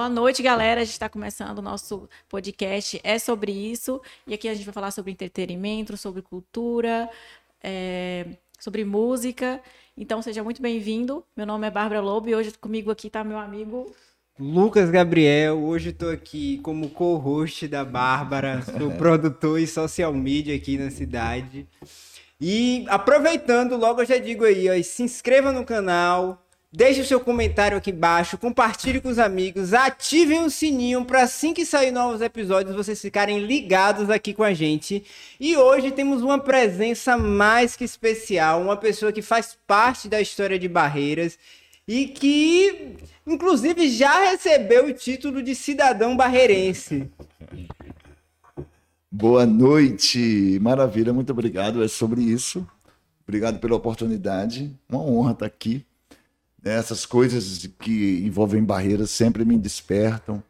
Boa noite, galera. A gente está começando o nosso podcast. É sobre isso. E aqui a gente vai falar sobre entretenimento, sobre cultura, é, sobre música. Então, seja muito bem-vindo. Meu nome é Bárbara Lobo e hoje comigo aqui está meu amigo. Lucas Gabriel, hoje estou aqui como co-host da Bárbara, sou produtor e social media aqui na cidade. E aproveitando, logo eu já digo aí, ó, se inscreva no canal, deixe o seu comentário aqui embaixo, compartilhe com os amigos, ativem o sininho para assim que sair novos episódios vocês ficarem ligados aqui com a gente. E hoje temos uma presença mais que especial, uma pessoa que faz parte da história de Barreiras e que inclusive já recebeu o título de cidadão barreirense. Boa noite, maravilha, muito obrigado. É sobre isso. Obrigado pela oportunidade. Uma honra estar aqui. Essas coisas que envolvem barreiras sempre me despertam.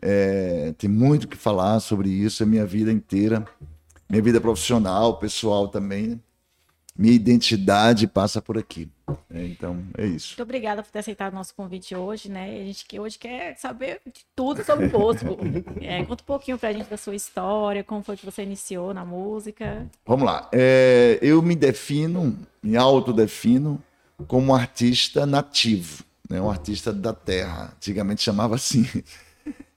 É, tem muito que falar sobre isso, a minha vida inteira, minha vida profissional, pessoal também minha identidade passa por aqui. É, então, é isso. Muito obrigada por ter aceitado o nosso convite hoje, né? A gente que hoje quer saber de tudo sobre o Bosco. É, conta um pouquinho pra gente da sua história, como foi que você iniciou na música. Vamos lá. É, eu me defino, me autodefino como artista nativo, né? um artista da terra. Antigamente chamava assim.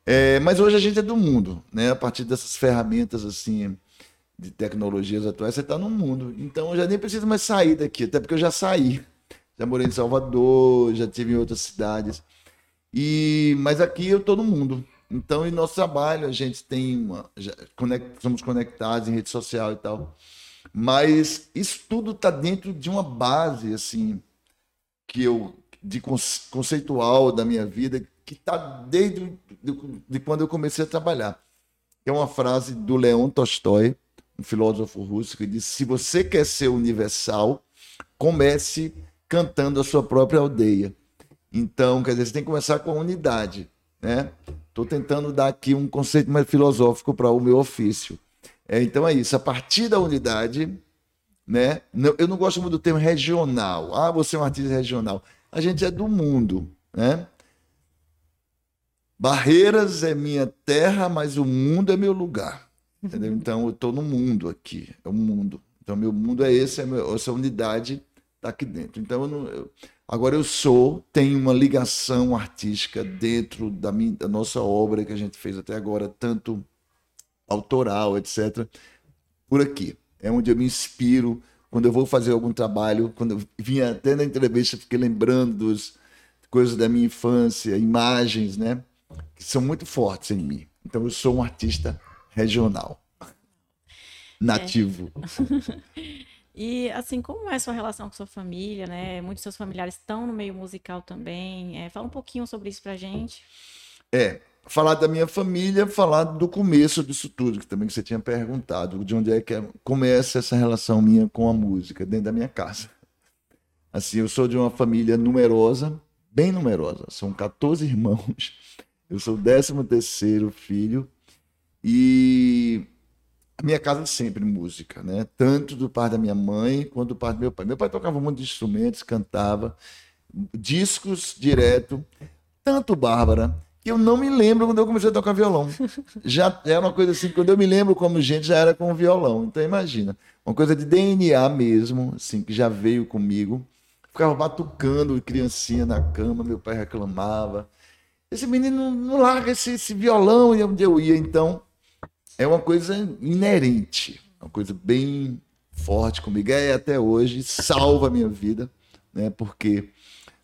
É, mas hoje a gente é do mundo, né? A partir dessas ferramentas assim de tecnologias atuais, você está no mundo. Então eu já nem preciso mais sair daqui, até porque eu já saí. Já morei em Salvador, já tive em outras cidades. E mas aqui eu estou no mundo. Então, em nosso trabalho, a gente tem uma. Conect, somos conectados em rede social e tal. Mas isso tudo está dentro de uma base, assim, que eu. de conceitual da minha vida, que está desde de, quando eu comecei a trabalhar. É uma frase do Leon Tolstói, um filósofo russo, que disse: se você quer ser universal, comece cantando a sua própria aldeia. Então, quer dizer, você tem que começar com a unidade. Né? Estou tentando dar aqui um conceito mais filosófico para o meu ofício. É, então é isso, a partir da unidade, né? Eu não gosto muito do termo regional. Ah, você é um artista regional. A gente é do mundo, né? Barreiras é minha terra, mas o mundo é meu lugar. Entendeu? Então eu estou no mundo aqui, é o mundo. Então meu mundo é esse, é meu, essa unidade está aqui dentro. Então eu não, eu, agora eu sou, tenho uma ligação artística dentro da, minha, da nossa obra que a gente fez até agora, tanto autoral, etc. Por aqui é onde eu me inspiro quando eu vou fazer algum trabalho. Quando eu vinha até na entrevista, fiquei lembrando dos coisas da minha infância, imagens, né, que são muito fortes em mim. Então eu sou um artista regional. Nativo. É. e assim, como é a sua relação com sua família, né? Muitos seus familiares estão no meio musical também. É, fala um pouquinho sobre isso pra gente. É, falar da minha família, falar do começo disso tudo, que também você tinha perguntado, de onde é que é, começa essa relação minha com a música, dentro da minha casa. Assim, eu sou de uma família numerosa, bem numerosa, são 14 irmãos. Eu sou o 13 terceiro filho e a minha casa sempre música, né? Tanto do pai da minha mãe quanto do pai do meu pai. Meu pai tocava muito de instrumentos, cantava, discos direto, tanto Bárbara, que eu não me lembro quando eu comecei a tocar violão. Já era uma coisa assim, quando eu me lembro como gente, já era com violão. Então imagina, uma coisa de DNA mesmo, assim, que já veio comigo. Ficava batucando criancinha na cama, meu pai reclamava. Esse menino não larga esse, esse violão e onde eu ia, então é uma coisa inerente, uma coisa bem forte comigo. É até hoje, salva a minha vida, né? Porque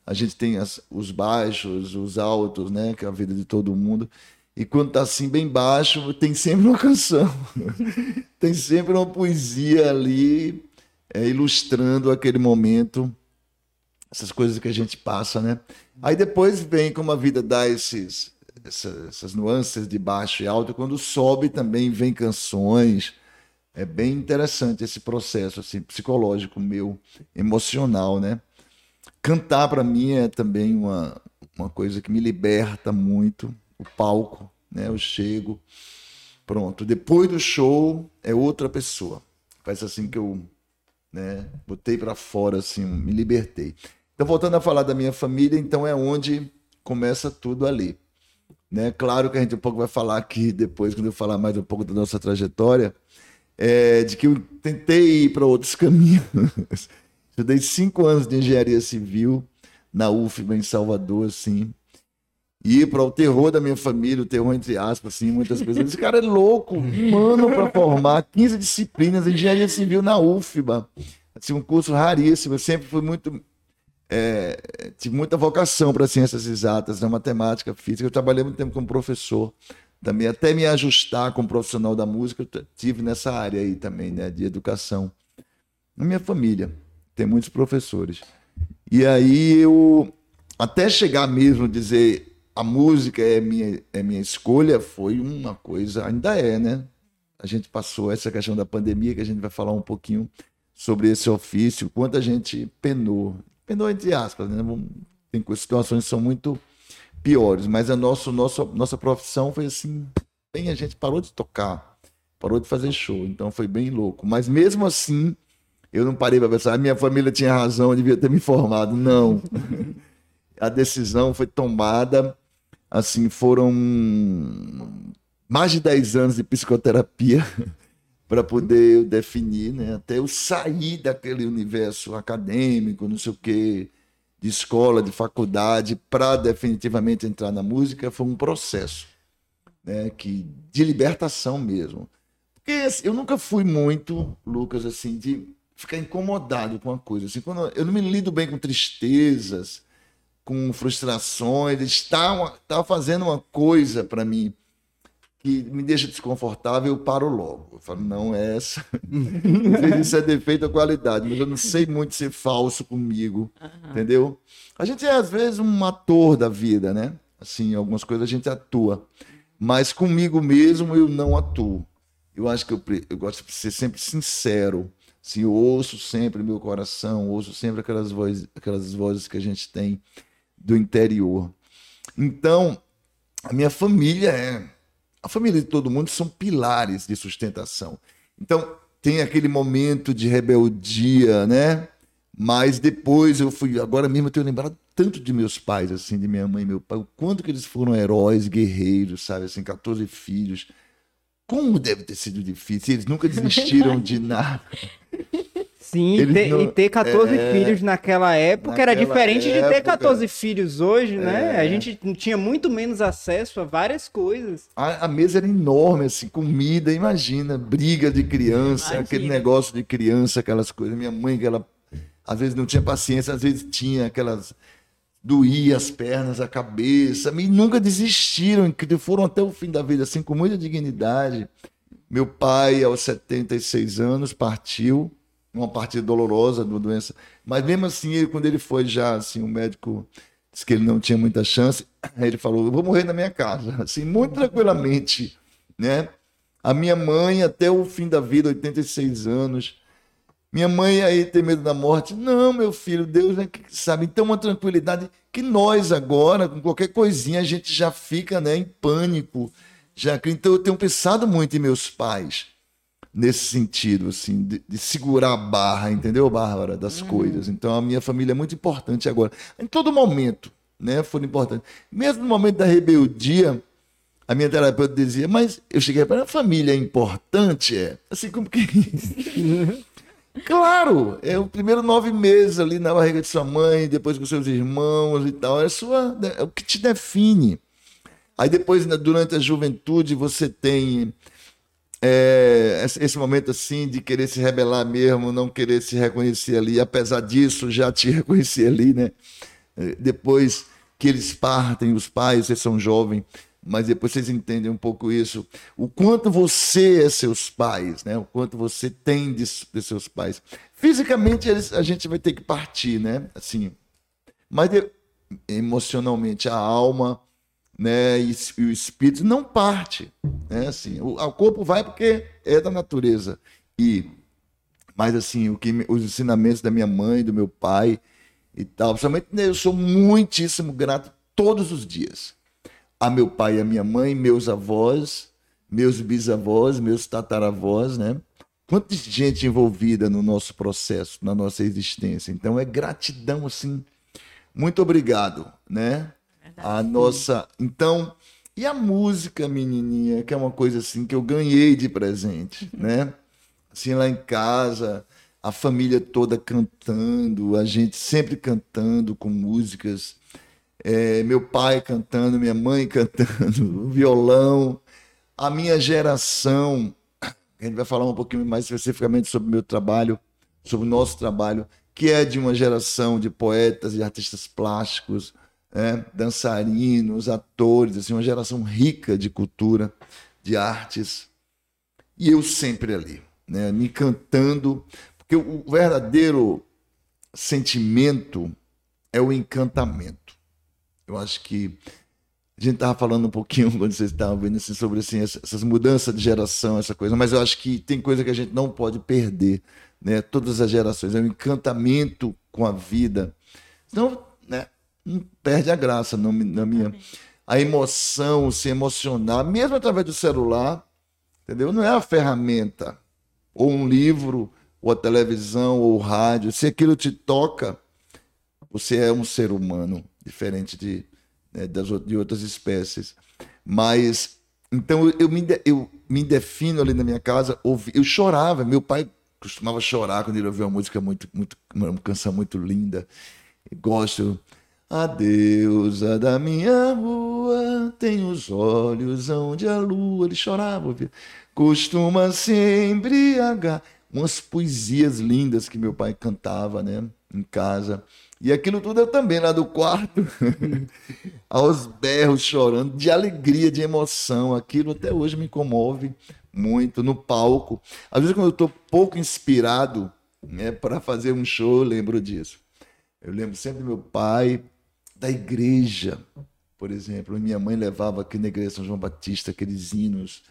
a gente tem as, os baixos, os altos, né? Que é a vida de todo mundo. E quando tá assim bem baixo, tem sempre uma canção. tem sempre uma poesia ali é, ilustrando aquele momento, essas coisas que a gente passa, né? Aí depois vem como a vida dá esses essa, essas nuances de baixo e alto. Quando sobe também vem canções. É bem interessante esse processo assim psicológico meu, emocional, né? Cantar para mim é também uma, uma coisa que me liberta muito. O palco, né? Eu chego, pronto. Depois do show é outra pessoa. Faz assim que eu, né? Botei para fora assim, me libertei. Então voltando a falar da minha família, então é onde começa tudo ali Né? Claro que a gente um pouco vai falar aqui depois, quando eu falar mais um pouco da nossa trajetória, é, de que eu tentei ir para outros caminhos. Estudei cinco anos de engenharia civil na UFBA em Salvador, assim. E para o terror da minha família, o terror entre aspas, assim, muitas pessoas. Esse cara é louco, mano, para formar 15 disciplinas de engenharia civil na UFBA. Assim, um curso raríssimo. Eu sempre fui muito é, tive muita vocação para ciências exatas, na matemática, física. Eu trabalhei muito tempo como professor também, até me ajustar como profissional da música, eu tive nessa área aí também, né, de educação. Na minha família, tem muitos professores. E aí eu, até chegar mesmo a dizer a música é minha, é minha escolha, foi uma coisa, ainda é, né? A gente passou essa questão da pandemia, que a gente vai falar um pouquinho sobre esse ofício, quanto a gente penou penou entre aspas, né? Tem situações que são muito piores, mas a nosso, nosso, nossa profissão foi assim, bem, a gente parou de tocar, parou de fazer show, então foi bem louco. Mas mesmo assim, eu não parei para pensar, a minha família tinha razão, eu devia ter me informado. Não. a decisão foi tomada, assim, foram mais de 10 anos de psicoterapia para poder definir, né? Até eu sair daquele universo acadêmico, não sei o quê, de escola, de faculdade, para definitivamente entrar na música, foi um processo, né? Que de libertação mesmo. Porque assim, eu nunca fui muito, Lucas, assim, de ficar incomodado com a coisa. Assim, quando eu não me lido bem com tristezas, com frustrações, estar, estar fazendo uma coisa para mim que me deixa desconfortável, eu paro logo. Eu falo, não é essa. isso é defeito ou qualidade, mas eu não sei muito ser falso comigo, uhum. entendeu? A gente é, às vezes, um ator da vida, né? Assim, algumas coisas a gente atua. Mas comigo mesmo eu não atuo. Eu acho que eu, eu gosto de ser sempre sincero. Eu ouço sempre meu coração, ouço sempre aquelas vozes, aquelas vozes que a gente tem do interior. Então, a minha família é a família de todo mundo são pilares de sustentação. Então, tem aquele momento de rebeldia, né? Mas depois eu fui, agora mesmo eu tenho lembrado tanto de meus pais, assim, de minha mãe e meu pai, o quanto que eles foram heróis, guerreiros, sabe, assim, 14 filhos. Como deve ter sido difícil, eles nunca desistiram de nada. Sim, e ter, não... e ter 14 é... filhos naquela época naquela era diferente época... de ter 14 filhos hoje, né? É... A gente tinha muito menos acesso a várias coisas. A, a mesa era enorme, assim, comida, imagina, briga de criança, imagina. aquele negócio de criança, aquelas coisas. Minha mãe, que ela às vezes não tinha paciência, às vezes tinha aquelas. doía as pernas, a cabeça, e nunca desistiram, foram até o fim da vida, assim, com muita dignidade. Meu pai, aos 76 anos, partiu uma parte dolorosa da doença. Mas mesmo assim, ele, quando ele foi já, assim, o médico disse que ele não tinha muita chance, ele falou: "Eu vou morrer na minha casa", assim, muito tranquilamente, né? A minha mãe até o fim da vida, 86 anos. Minha mãe aí tem medo da morte. Não, meu filho, Deus é que sabe. Então, uma tranquilidade que nós agora, com qualquer coisinha, a gente já fica né, em pânico. Já, então, eu tenho pensado muito em meus pais nesse sentido, assim, de, de, segurar a barra, entendeu, Bárbara, das uhum. coisas. Então a minha família é muito importante agora. Em todo momento, né, foi importante. Mesmo no momento da rebeldia, a minha terapeuta dizia, mas eu cheguei para a família é importante, é? Assim, como que Claro, é o primeiro nove meses ali na barriga de sua mãe, depois com seus irmãos e tal, é, sua, é o que te define. Aí depois, né, durante a juventude, você tem é, esse momento assim de querer se rebelar mesmo, não querer se reconhecer ali, apesar disso já te reconheci ali, né? É, depois que eles partem, os pais, vocês são jovens, mas depois vocês entendem um pouco isso. O quanto você é seus pais, né? O quanto você tem de, de seus pais. Fisicamente eles, a gente vai ter que partir, né? Assim, mas de, emocionalmente a alma né, e, e o espírito não parte, né, assim, o, o, corpo vai porque é da natureza e mas assim, o que os ensinamentos da minha mãe, do meu pai e tal, principalmente né, eu sou muitíssimo grato todos os dias a meu pai e a minha mãe, meus avós, meus bisavós, meus tataravós, né? Quanta gente envolvida no nosso processo, na nossa existência. Então é gratidão assim. Muito obrigado, né? A nossa. Então, E a música, menininha, que é uma coisa assim que eu ganhei de presente, né? Assim, lá em casa, a família toda cantando, a gente sempre cantando com músicas. É, meu pai cantando, minha mãe cantando, violão. A minha geração, a gente vai falar um pouquinho mais especificamente sobre o meu trabalho, sobre o nosso trabalho, que é de uma geração de poetas e artistas plásticos, é, dançarinos, atores, assim, uma geração rica de cultura, de artes. E eu sempre ali, né, me cantando, porque o verdadeiro sentimento é o encantamento. Eu acho que a gente estava falando um pouquinho quando vocês estavam vendo assim, sobre assim, essas mudanças de geração, essa coisa, mas eu acho que tem coisa que a gente não pode perder, né? Todas as gerações, é um encantamento com a vida. Então, né? Perde a graça na minha. A emoção, se emocionar, mesmo através do celular, entendeu? Não é a ferramenta, ou um livro, ou a televisão, ou o rádio. Se aquilo te toca, você é um ser humano, diferente de né, das, de outras espécies. Mas, então, eu me, eu me defino ali na minha casa, ouvi, eu chorava, meu pai costumava chorar quando ele ouvia uma música muito, muito uma canção muito linda. Gosto. A deusa da minha rua tem os olhos onde a lua. Ele chorava, ouvia. Costuma se embriagar. Umas poesias lindas que meu pai cantava, né? Em casa. E aquilo tudo eu também lá do quarto, aos berros, chorando, de alegria, de emoção. Aquilo até hoje me comove muito no palco. Às vezes, quando eu estou pouco inspirado né, para fazer um show, eu lembro disso. Eu lembro sempre do meu pai, da igreja, por exemplo. Minha mãe levava aqui na igreja São João Batista aqueles hinos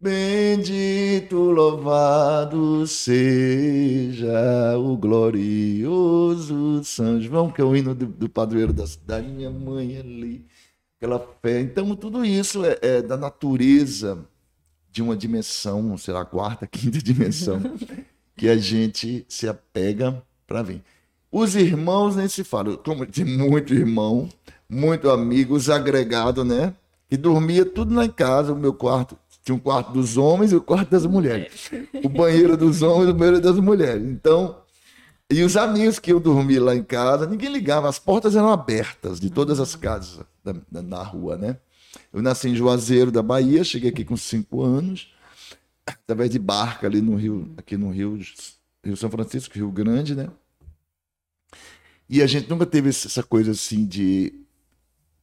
Bendito, louvado seja o glorioso São João, que é o hino do, do padroeiro da cidade, minha mãe ali, aquela fé. Então, tudo isso é, é da natureza de uma dimensão, sei lá, quarta, quinta dimensão, que a gente se apega para vir. Os irmãos nem se fala, como tem muito irmão, muito amigos, agregado, né? E dormia tudo lá em casa, o meu quarto tinha um quarto dos homens e o quarto das mulheres. O banheiro dos homens e o banheiro das mulheres. Então, e os amigos que eu dormi lá em casa, ninguém ligava, as portas eram abertas de todas as casas da, da, na rua, né? Eu nasci em Juazeiro da Bahia, cheguei aqui com cinco anos, através de barca ali no Rio, aqui no Rio, Rio São Francisco, Rio Grande, né? E a gente nunca teve essa coisa assim de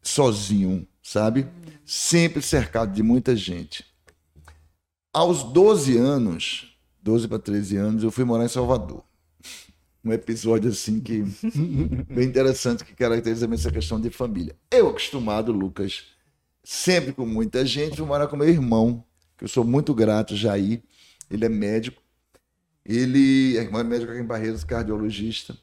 sozinho, sabe? Sempre cercado de muita gente. Aos 12 anos, 12 para 13 anos, eu fui morar em Salvador. Um episódio assim que bem interessante que caracteriza essa questão de família. Eu acostumado, Lucas, sempre com muita gente, fui morar com meu irmão, que eu sou muito grato, Jair. Ele é médico. Ele é médico aqui em Barreiros, cardiologista.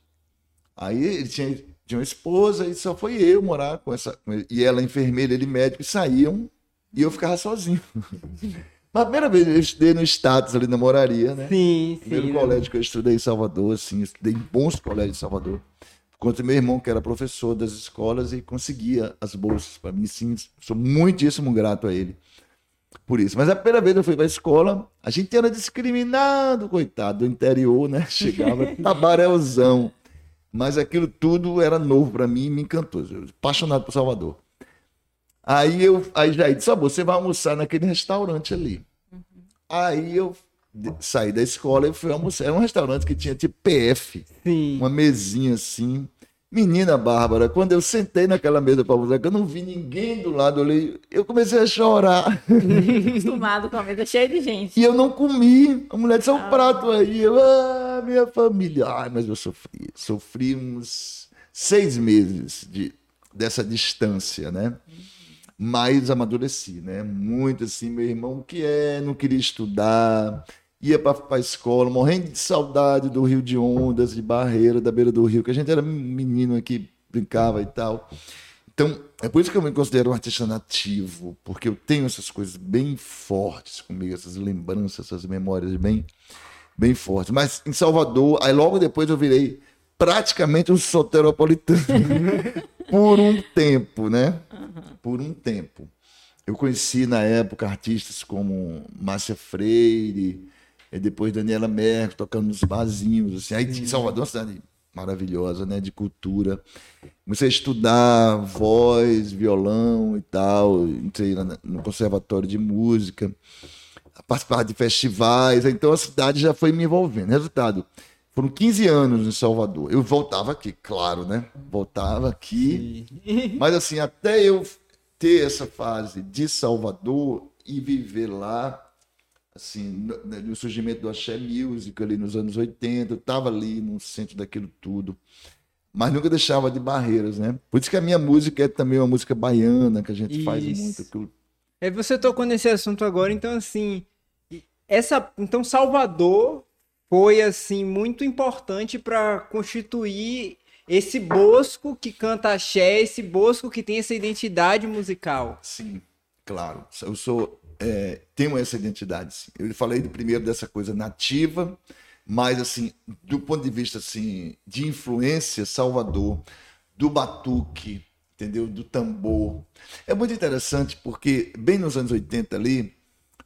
Aí ele tinha, tinha uma esposa e só foi eu morar com essa. E ela, enfermeira, ele médico, e saíam e eu ficava sozinho. A primeira vez eu estudei no status ali na Moraria, né? Sim, Primeiro sim. colégio que eu estudei em Salvador, assim, estudei em bons colégios em Salvador. Enquanto meu irmão, que era professor das escolas e conseguia as bolsas para mim, sim, sou muitíssimo grato a ele por isso. Mas a primeira vez que eu fui para a escola, a gente era discriminado, coitado, do interior, né? Chegava tabarelzão. Mas aquilo tudo era novo para mim e me encantou. Eu, apaixonado por Salvador. Aí eu aí já disse, ah, você vai almoçar naquele restaurante ali. Aí eu saí da escola e fui almoçar. Era um restaurante que tinha tipo PF. Sim. Uma mesinha assim. Menina Bárbara, quando eu sentei naquela mesa para almoçar, que eu não vi ninguém do lado ali, eu comecei a chorar. Acostumado com a mesa cheia de gente. E eu não comi. A mulher disse, um prato aí. Eu, ah, minha família. Ai, mas eu sofri. Sofri uns seis meses de, dessa distância, né? Mas amadureci, né? Muito assim, meu irmão, o que é? Não queria estudar. Ia para a escola, morrendo de saudade do Rio de Ondas, de Barreira, da beira do rio, que a gente era menino aqui, brincava e tal. Então, é por isso que eu me considero um artista nativo, porque eu tenho essas coisas bem fortes comigo, essas lembranças, essas memórias bem, bem fortes. Mas em Salvador, aí logo depois eu virei praticamente um soteropolitano. por um tempo, né? Por um tempo. Eu conheci na época artistas como Márcia Freire, e depois Daniela Merkel tocando nos barzinhos, assim. Aí em Salvador, uma cidade maravilhosa, né, de cultura. Comecei a estudar voz, violão e tal, entrei no conservatório de música, participar de festivais, então a cidade já foi me envolvendo. Resultado, foram 15 anos em Salvador. Eu voltava aqui, claro, né? Voltava aqui. Mas assim, até eu ter essa fase de Salvador e viver lá, assim, no, no surgimento do Axé Music ali nos anos 80, eu estava ali no centro daquilo tudo, mas nunca deixava de barreiras, né? Por isso que a minha música é também uma música baiana, que a gente isso. faz muito. Aquilo. É, você tocou nesse assunto agora, então assim, essa, então Salvador foi assim muito importante para constituir esse bosco que canta axé, esse bosco que tem essa identidade musical. Sim, claro. Eu sou é, tenho essa identidade. Eu falei do primeiro dessa coisa nativa, mas assim, do ponto de vista assim de influência, Salvador, do batuque, entendeu? Do tambor. É muito interessante porque bem nos anos 80 ali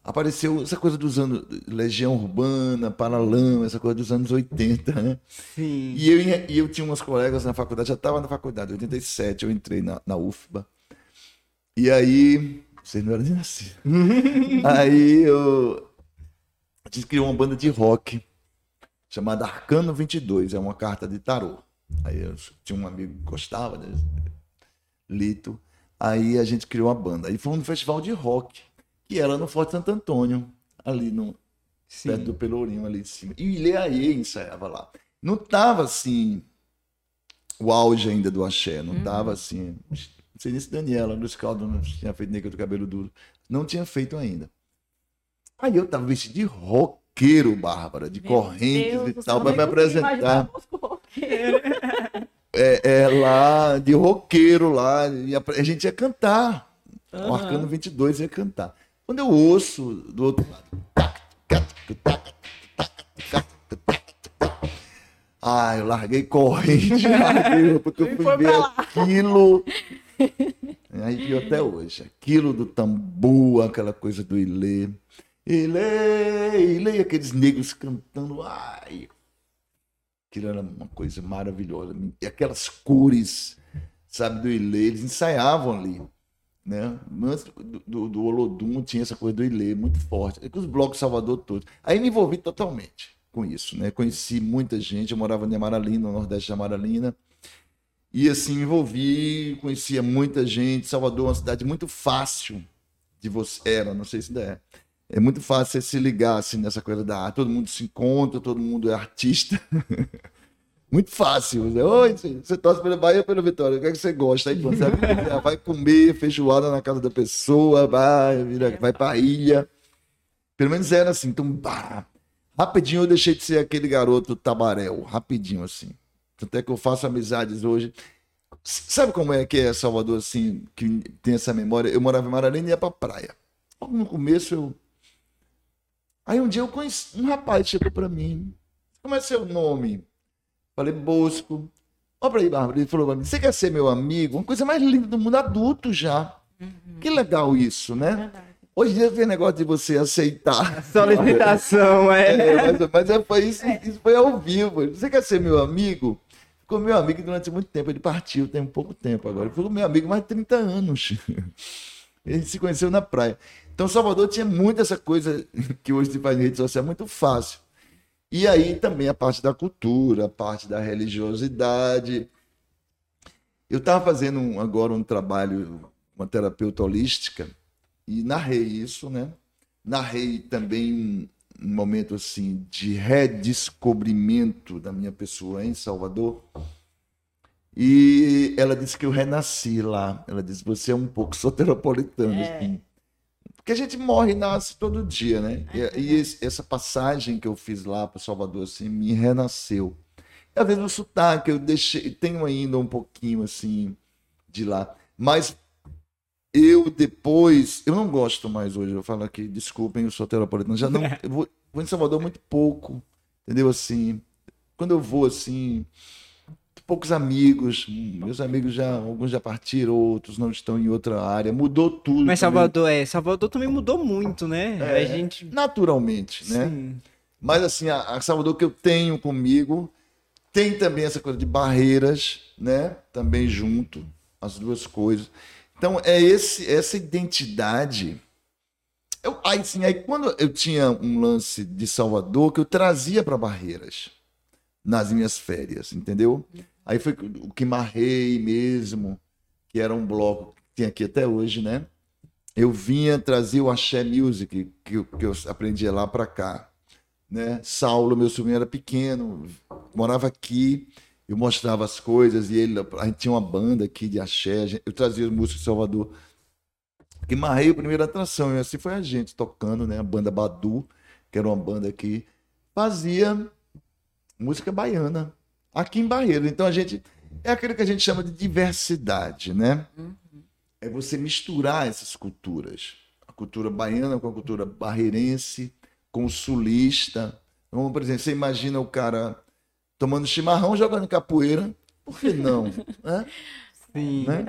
apareceu essa coisa dos anos Legião Urbana, Paralama, essa coisa dos anos 80, né? Sim. E eu, e eu tinha umas colegas na faculdade, já estava na faculdade, em 87 eu entrei na, na UFBA. E aí vocês não eram nem nascidos. Aí eu. A gente criou uma banda de rock chamada Arcano 22, é uma carta de tarô. Aí eu tinha um amigo que gostava, né? Lito. Aí a gente criou uma banda. Aí foi um festival de rock, que era no Forte Santo Antônio, ali no Sim. perto do Pelourinho ali em cima. E o Ileaê ensaiava lá. Não tava assim o auge ainda do axé, não uhum. tava assim sei nem se Daniela, Luiz Caldo não tinha feito Negra do Cabelo Duro. Não tinha feito ainda. Aí eu tava vestido de roqueiro, Bárbara, de Meu correntes Deus, e tal, para me apresentar. É, é, lá, de roqueiro lá, e a, a gente ia cantar. Uhum. O Arcano 22 ia cantar. Quando eu ouço do outro lado. Ah, eu larguei corrente, larguei, porque eu fui ver aquilo. Aí viu até hoje. Aquilo do tambu, aquela coisa do Ilê. Ilê, Ilê, aqueles negros cantando. Ai! Aquilo era uma coisa maravilhosa. E aquelas cores, sabe, do Ilê, eles ensaiavam ali. Né? Antes do, do, do Olodum tinha essa coisa do Ilê muito forte. É que os blocos Salvador todos. Aí me envolvi totalmente com isso. Né? Conheci muita gente. Eu morava em Amaralina, no Nordeste de Amaralina. E assim, envolvi, conhecia muita gente. Salvador é uma cidade muito fácil de você. Era, não sei se ainda é. É muito fácil você se ligar assim, nessa coisa da. Todo mundo se encontra, todo mundo é artista. muito fácil. Né? Oi, você torce pela Bahia ou pela Vitória? O que, é que você gosta? Aí você vai comer feijoada na casa da pessoa, vai, vira, vai pra ilha. Pelo menos era assim. Então, bah, rapidinho eu deixei de ser aquele garoto tabaréu. Rapidinho, assim. Tanto é que eu faço amizades hoje. Sabe como é que é Salvador, assim, que tem essa memória? Eu morava em Maralina e ia pra praia. Logo no começo eu. Aí um dia eu conheci. Um rapaz chegou pra mim. Como é seu nome? Falei, Bosco. Olha pra aí, Bárbara. Ele falou pra mim: Você quer ser meu amigo? Uma coisa mais linda do mundo, adulto já. Uhum. Que legal isso, né? Verdade. Hoje em dia tem negócio de você aceitar. A solicitação, é. é mas, mas é, foi isso, é. isso foi ao vivo. Você quer ser meu amigo? Ficou meu amigo durante muito tempo. Ele partiu tem pouco tempo agora. Ele ficou meu amigo mais de 30 anos. Ele se conheceu na praia. Então, Salvador tinha muito essa coisa que hoje se faz em rede social, é muito fácil. E aí também a parte da cultura, a parte da religiosidade. Eu estava fazendo um, agora um trabalho, uma terapeuta holística, e narrei isso, né? Narrei também um, momento assim de redescobrimento da minha pessoa em Salvador. E ela disse que eu renasci lá. Ela disse: você é um pouco soteropolitano. É. Assim. Porque a gente morre e nasce todo dia, né? É e, e, essa passagem que eu fiz lá para Salvador assim me renasceu. E às vezes o sotaque eu deixei, tenho ainda um pouquinho assim de lá, mas eu depois, eu não gosto mais hoje, eu falo aqui, desculpem, eu sou terapolitano, já não, eu vou, vou em Salvador muito pouco, entendeu? Assim, quando eu vou assim, poucos amigos. Meus amigos já, alguns já partiram, outros não estão em outra área. Mudou tudo. Mas também. Salvador, é, Salvador também mudou muito, né? É, a gente. Naturalmente, né? Sim. Mas assim, a, a Salvador que eu tenho comigo tem também essa coisa de barreiras, né? Também junto, as duas coisas. Então é esse essa identidade. Eu, aí, sim, aí quando eu tinha um lance de Salvador que eu trazia para Barreiras nas minhas férias, entendeu? Aí foi o que marrei mesmo, que era um bloco que tem aqui até hoje, né? Eu vinha trazer o Axé Music, que, eu- que eu aprendia lá para cá. Né? Saulo, meu sobrinho, era pequeno, morava aqui, eu mostrava as coisas e ele, a gente tinha uma banda aqui de axé, eu trazia música de Salvador. Que marrei a primeira atração, e assim foi a gente tocando, né? A banda Badu, que era uma banda que fazia música baiana aqui em Barreiro. Então a gente é aquilo que a gente chama de diversidade, né? É você misturar essas culturas, a cultura baiana com a cultura barreirense, com o sulista. Então, por exemplo, você imagina o cara tomando chimarrão, jogando capoeira, por que não? né? Sim. Né?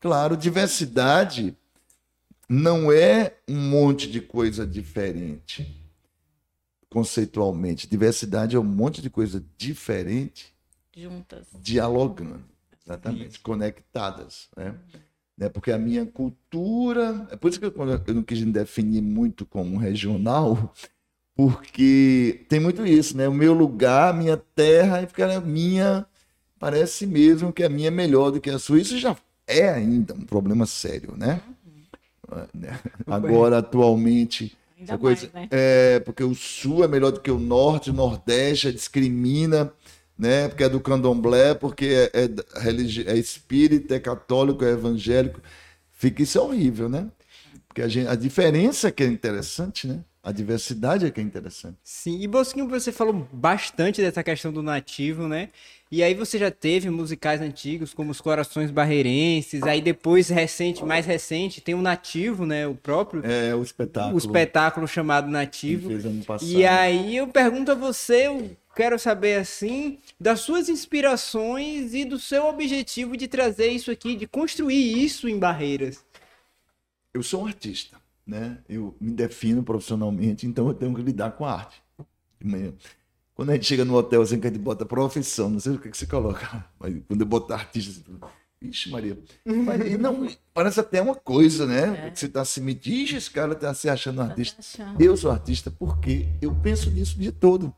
Claro, diversidade não é um monte de coisa diferente conceitualmente. Diversidade é um monte de coisa diferente Juntas. dialogando, exatamente, conectadas, né? Né, Porque a minha cultura, é por isso que eu, não quis me definir muito como regional, porque tem muito isso, né? O meu lugar, minha terra, e fica minha, parece mesmo que a minha é melhor do que a sua. Isso já é ainda um problema sério, né? Né? Agora, atualmente, Ainda essa coisa, mais, né? é, porque o sul é melhor do que o norte, o nordeste discrimina, né? Porque é do candomblé, porque é, é, é espírita, é católico, é evangélico. Fica isso é horrível, né? Porque a, gente, a diferença é que é interessante, né? A diversidade é que é interessante. Sim, e Bosquinho, você falou bastante dessa questão do nativo, né? E aí você já teve musicais antigos, como os Corações Barreirenses, aí depois, recente, mais recente, tem o Nativo, né? O próprio, É o espetáculo. o espetáculo chamado Nativo. fez ano passado. E aí eu pergunto a você, eu quero saber assim, das suas inspirações e do seu objetivo de trazer isso aqui, de construir isso em Barreiras. eu sou um artista, né? Eu me defino profissionalmente, então eu tenho que lidar com a arte. Quando a gente chega no hotel, assim, que a gente bota profissão, não sei o que, que você coloca, mas quando eu boto artista, assim, Ixi, Maria. Mas, não, parece até uma coisa, né? Que você está se medindo, Ixi, esse cara está se achando um artista. Eu sou artista porque eu penso nisso o dia todo.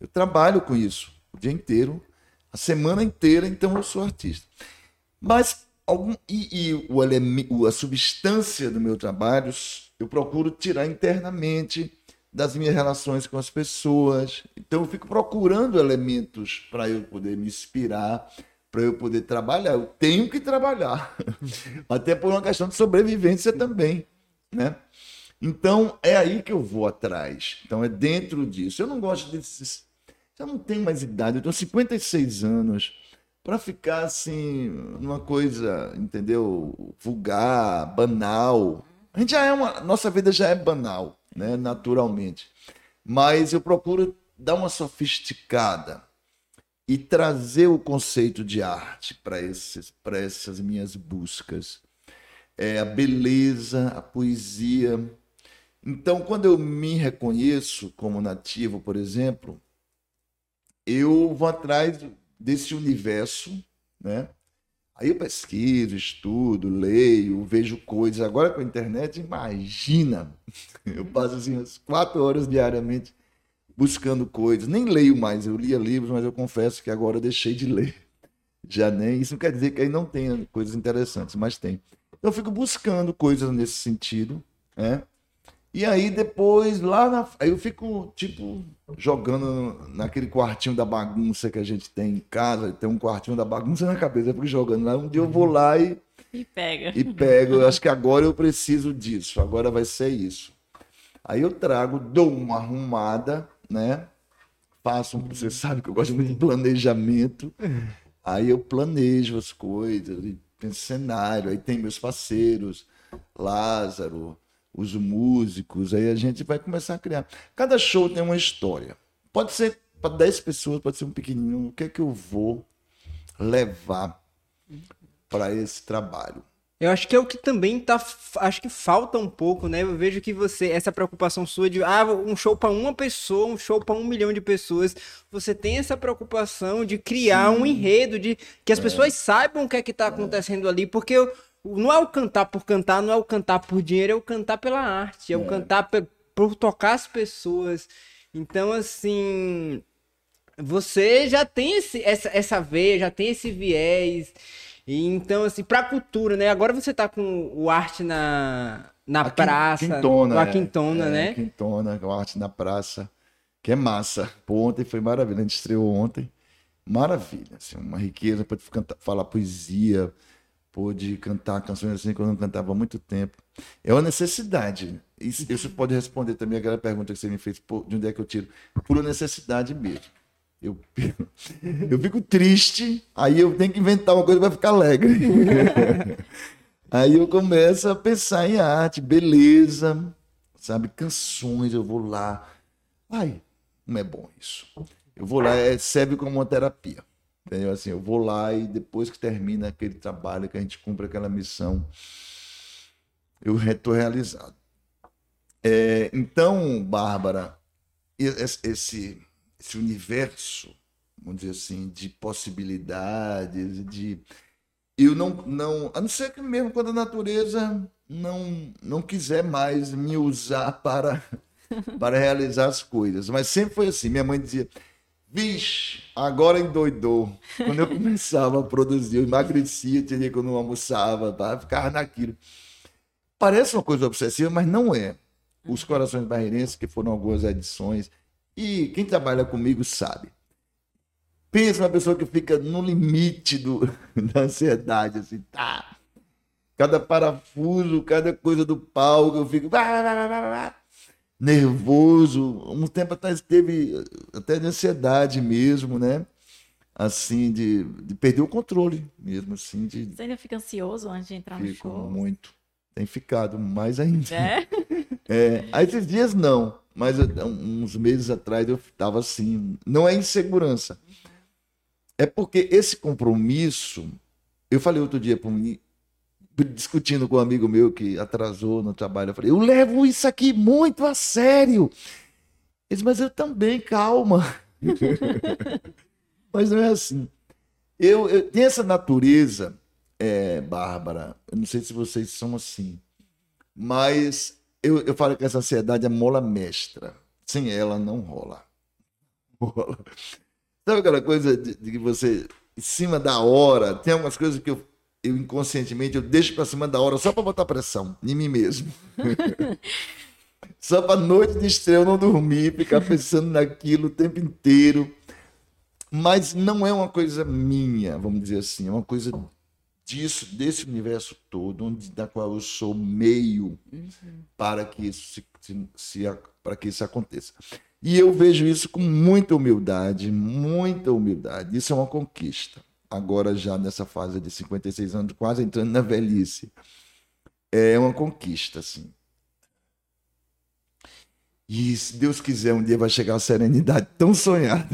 Eu trabalho com isso o dia inteiro, a semana inteira, então eu sou artista. Mas algum, e, e o a substância do meu trabalho eu procuro tirar internamente das minhas relações com as pessoas. Então eu fico procurando elementos para eu poder me inspirar, para eu poder trabalhar. Eu tenho que trabalhar, até por uma questão de sobrevivência também, né? Então é aí que eu vou atrás. Então é dentro disso. Eu não gosto desses. Já não tenho mais idade, eu tenho 56 anos para ficar assim, numa coisa, entendeu? Vulgar, banal. A gente já é uma. Nossa vida já é banal, né? Naturalmente. Mas eu procuro dar uma sofisticada e trazer o conceito de arte para essas minhas buscas. É a beleza, a poesia. Então, quando eu me reconheço como nativo, por exemplo, eu vou atrás desse universo, né? Aí eu pesquiso, estudo, leio, vejo coisas. Agora com a internet, imagina! Eu passo assim umas quatro horas diariamente buscando coisas. Nem leio mais, eu lia livros, mas eu confesso que agora deixei de ler. Já nem. Isso não quer dizer que aí não tenha coisas interessantes, mas tem. Eu fico buscando coisas nesse sentido, né? E aí depois, lá na. Aí eu fico, tipo, jogando naquele quartinho da bagunça que a gente tem em casa. Tem um quartinho da bagunça na cabeça, eu fico jogando lá. Um dia eu vou lá e, E pega. e pego. Eu acho que agora eu preciso disso. Agora vai ser isso. Aí eu trago, dou uma arrumada, né? Faço, um- você sabe que eu gosto muito de planejamento. Aí eu planejo as coisas, penso cenário, aí tem meus parceiros, Lázaro, os músicos, aí a gente vai começar a criar. Cada show tem uma história. Pode ser para 10 pessoas, pode ser um pequenininho, o que é que eu vou levar para esse trabalho? Eu acho que é o que também tá. Acho que falta um pouco, né? Eu vejo que você, essa preocupação sua de ah, um show para uma pessoa, um show para um milhão de pessoas. Você tem essa preocupação de criar Sim. um enredo, de que as é. pessoas saibam o que é que tá acontecendo é. ali, porque eu, não é o cantar por cantar, não é o cantar por dinheiro, é o cantar pela arte, é, é. o cantar por, tocar as pessoas. Então, assim, você já tem esse, essa, essa veia, já tem esse viés. E então, assim, pra cultura, né? Agora você tá com o arte na, na a praça. Quintona. A Quintona, é, né? É, Quintona, o arte na praça. Que é massa. Pô, ontem foi maravilha. A gente estreou ontem. Maravilha. Assim, uma riqueza para falar poesia, pôde cantar canções assim que eu não cantava há muito tempo. É uma necessidade. Isso, isso pode responder também aquela pergunta que você me fez, de onde é que eu tiro? Por necessidade mesmo. Eu, eu fico triste, aí eu tenho que inventar uma coisa para ficar alegre. aí eu começo a pensar em arte, beleza, sabe? Canções, eu vou lá. Ai, como é bom isso. Eu vou lá, é, serve como uma terapia. Entendeu? Assim, eu vou lá e depois que termina aquele trabalho, que a gente cumpre aquela missão, eu estou realizado. É, então, Bárbara, esse esse universo, vamos dizer assim, de possibilidades, de eu não não, a não ser que mesmo quando a natureza não não quiser mais me usar para para realizar as coisas, mas sempre foi assim. Minha mãe dizia: Vixe, agora endoidou. Quando eu começava a produzir, eu emagrecia, tinha dia que eu não almoçava, tá? ficava naquilo. Parece uma coisa obsessiva, mas não é. Os Corações Barreirenses, que foram algumas edições, e quem trabalha comigo sabe. Pensa uma pessoa que fica no limite do, da ansiedade, assim, tá? Cada parafuso, cada coisa do palco, eu fico nervoso. Um tempo atrás teve até de ansiedade mesmo, né? Assim, de, de perder o controle mesmo, assim. De... Você ainda fica ansioso antes de entrar Fico no show? muito. Tem ficado mais ainda. É? é? Aí esses dias não. Mas uns meses atrás eu estava assim. Não é insegurança. É porque esse compromisso. Eu falei outro dia para mim, discutindo com um amigo meu que atrasou no trabalho. Eu falei, eu levo isso aqui muito a sério. Ele disse, mas eu também, calma. mas não é assim. Eu, eu tenho essa natureza, é, Bárbara. Eu não sei se vocês são assim, mas eu, eu falo que essa ansiedade é mola mestra. Sem ela, não rola. Sabe aquela coisa de, de, que você, em cima da hora, tem algumas coisas que eu, eu inconscientemente eu deixo para cima da hora só para botar pressão em mim mesmo. só para noite de estreia eu não dormir, ficar pensando naquilo o tempo inteiro. Mas não é uma coisa minha, vamos dizer assim, é uma coisa disso, desse universo todo, onde, da qual eu sou meio uhum. para que isso se, se, se, para que isso aconteça. E eu vejo isso com muita humildade, muita humildade. Isso é uma conquista. Agora já nessa fase de 56 anos, quase entrando na velhice, é uma conquista, assim. E se Deus quiser, um dia vai chegar a serenidade tão sonhada.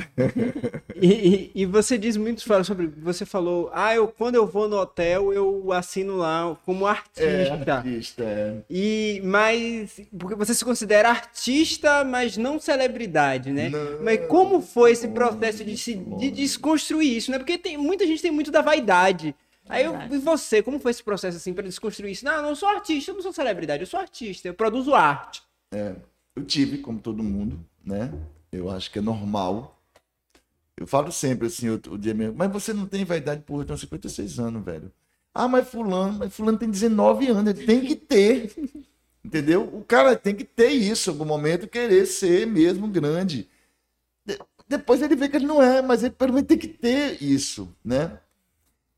e, e, e, você diz muito sobre. Você falou, ah, eu, quando eu vou no hotel, eu assino lá como artista. É, artista, é. E, mas. Porque você se considera artista, mas não celebridade, né? Não, mas como foi esse processo de, se, de desconstruir isso, né? Porque tem, muita gente tem muito da vaidade. Aí eu, e você, como foi esse processo assim para desconstruir isso? Não, eu não sou artista, eu não sou celebridade, eu sou artista, eu produzo arte. É. Eu tive, como todo mundo, né? Eu acho que é normal. Eu falo sempre assim, o, dia mesmo, mas você não tem vaidade, por eu tenho 56 anos, velho. Ah, mas fulano, mas fulano tem 19 anos, ele tem que ter. Entendeu? O cara tem que ter isso, em algum momento, querer ser mesmo grande. De, depois ele vê que ele não é, mas ele pelo menos tem que ter isso, né?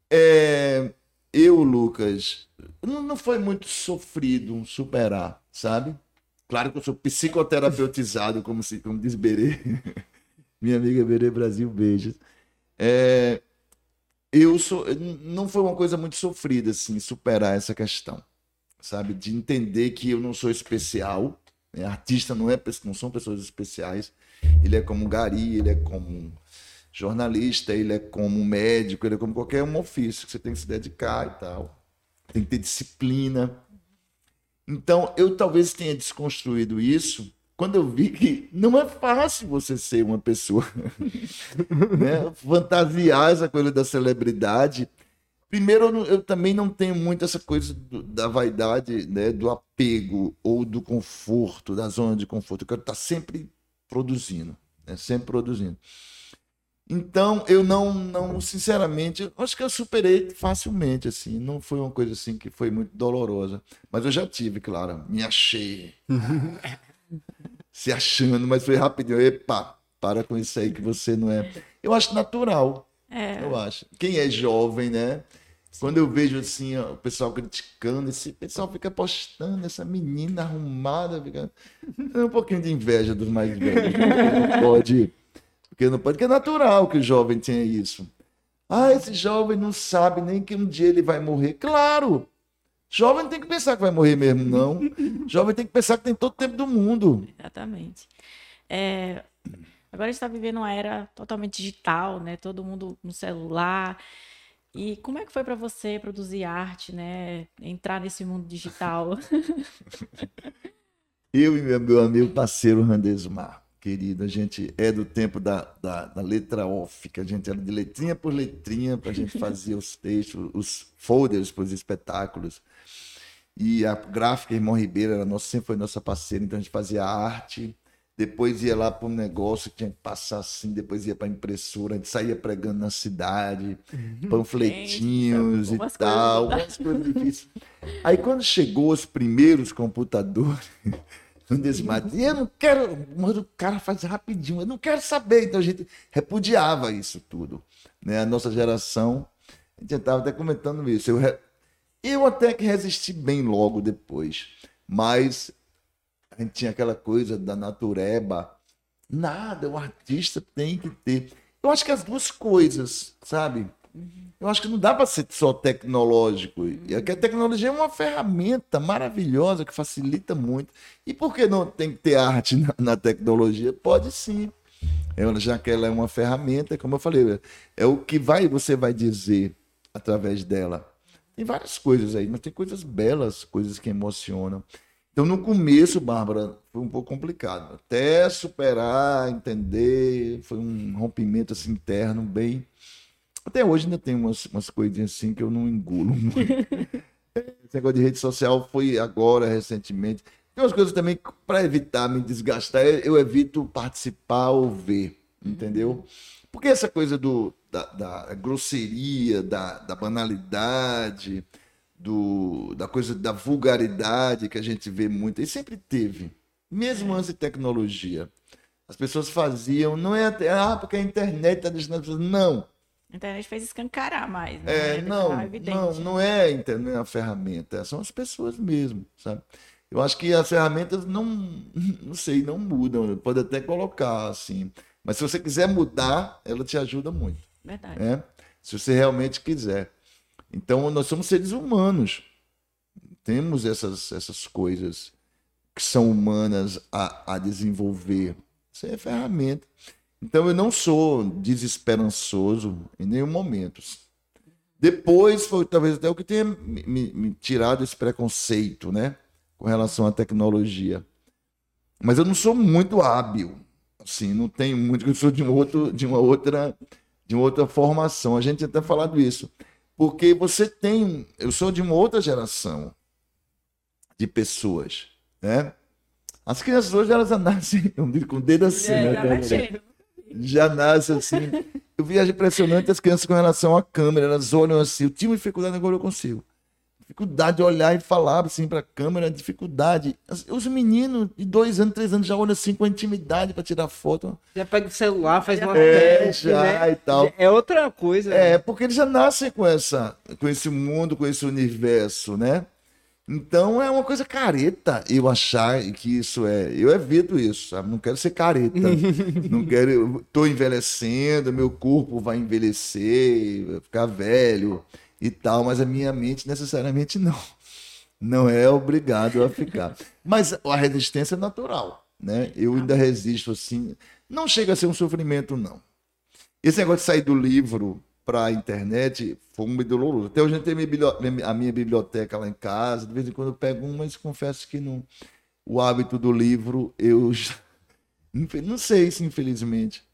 É, eu, Lucas, não, não foi muito sofrido superar, sabe? Claro que eu sou psicoterapeutizado, como, se, como diz Berê. Minha amiga Berê Brasil, beijos. É, eu sou, não foi uma coisa muito sofrida, assim, superar essa questão, sabe? De entender que eu não sou especial, Né? Artista não, é, não são pessoas especiais. Ele é como um gari, ele é como jornalista, ele é como médico, ele é como qualquer um ofício que você tem que se dedicar e tal. Tem que ter disciplina. Então, eu talvez tenha desconstruído isso quando eu vi que não é fácil você ser uma pessoa, né? fantasiar essa coisa da celebridade. Primeiro, eu, também não tenho muito essa coisa do, da vaidade, né? do apego ou do conforto, da zona de conforto. Eu quero estar sempre produzindo, né? sempre produzindo. Então, eu não, não, sinceramente, acho que eu superei facilmente, assim. Não foi uma coisa assim que foi muito dolorosa. Mas eu já tive, claro, me achei. se achando, mas foi rapidinho. Epa, para com isso aí que você não é. Eu acho natural. É. Eu acho. Quem é jovem, né? Quando eu vejo assim, ó, o pessoal criticando, esse pessoal fica postando essa menina arrumada, fica... é um pouquinho de inveja dos mais velhos. Não pode, porque não pode, porque é natural que o jovem tenha isso. Ah, esse jovem não sabe nem que um dia ele vai morrer. Claro! Jovem não tem que pensar que vai morrer mesmo, não. Jovem tem que pensar que tem todo o tempo do mundo. Exatamente. É, agora a gente está vivendo uma era totalmente digital, né? Todo mundo no celular. E como é que foi para você produzir arte, né? Entrar nesse mundo digital? Eu e meu amigo parceiro Randesmar, querido, a gente é do tempo da, da, da, letra off, que a gente era de letrinha por letrinha para a gente fazer os textos, os folders para os espetáculos. E a gráfica Irmão Ribeiro era nossa, sempre foi nossa parceira, então a gente fazia arte, depois ia lá para um negócio que tinha que passar assim, depois ia para impressora, a gente saía pregando na cidade, uhum. panfletinhos e tal, umas coisas difíceis. Aí quando chegou os primeiros computadores, desmate, eu não quero, manda o cara faz rapidinho, eu não quero saber, então a gente repudiava isso tudo, né? A nossa geração, a gente estava até comentando isso, eu eu até que resisti bem logo depois, mas a gente tinha aquela coisa da natureba. Nada, o artista tem que ter. Eu acho que as duas coisas, sabe? Eu acho que não dá para ser só tecnológico. E a tecnologia é uma ferramenta maravilhosa que facilita muito. E por que não tem que ter arte na, na tecnologia? Pode sim. Ela, já que ela é uma ferramenta, como eu falei, é o que vai você vai dizer através dela. Tem várias coisas aí, mas tem coisas belas, coisas que emocionam. Então, no começo, Bárbara, foi um pouco complicado. Até superar, entender, foi um rompimento assim, interno bem. Até hoje ainda tem umas, umas coisinhas assim que eu não engulo muito. Esse negócio de rede social foi agora, recentemente. Tem umas coisas também, para evitar me desgastar, eu evito participar ou ver, entendeu? Porque essa coisa do, da, da grosseria, da, da banalidade, do, da coisa da vulgaridade que a gente vê muito, e sempre teve, mesmo é. antes de tecnologia. As pessoas faziam, não é até, ah, porque a internet está deixando as pessoas. Não. A internet fez escancarar mais. Né? É, não, não, não é a internet a ferramenta, são as pessoas mesmo, sabe? Eu acho que as ferramentas não, não sei, não mudam. Pode até colocar assim, mas se você quiser mudar, ela te ajuda muito. Verdade. Né? Se você realmente quiser. Então, nós somos seres humanos. Temos essas, essas coisas que são humanas a, a desenvolver. Isso é ferramenta. Então, eu não sou desesperançoso em nenhum momento. Depois foi talvez até o que tenha me, me, tirado esse preconceito, né? Com relação à tecnologia. Mas eu não sou muito hábil Assim, não tenho muito, eu sou de, um outro, de uma outra de uma outra formação. A gente tem até falado isso. Porque você tem, eu sou de uma outra geração de pessoas, né? As crianças hoje elas nascem com o dedo assim, é, né? Já, nascem assim. Eu vi impressionante as crianças com relação à câmera, elas olham assim, eu tive dificuldade, agora eu consigo dificuldade de olhar e falar assim para a câmera, dificuldade. Os meninos de dois anos, três anos já olham assim com intimidade para tirar foto. Já pega o celular, faz uma é, teste, já né? e tal. É outra coisa. É, né? porque eles já nascem com essa, com esse mundo, com esse universo, né? Então é uma coisa careta eu achar que isso é. Eu evito isso, sabe? Não quero ser careta. não quero. Estou envelhecendo, meu corpo vai envelhecer, vai ficar velho e tal, mas a minha mente necessariamente não. Não é obrigado a ficar. Mas a resistência é natural, né? Eu ainda resisto assim. Não chega a ser um sofrimento, não. Esse negócio de sair do livro para a internet foi um doloroso. Até hoje eu tenho a minha biblioteca lá em casa, de vez em quando eu pego um, mas confesso que não, o hábito do livro eu já, não sei se infelizmente.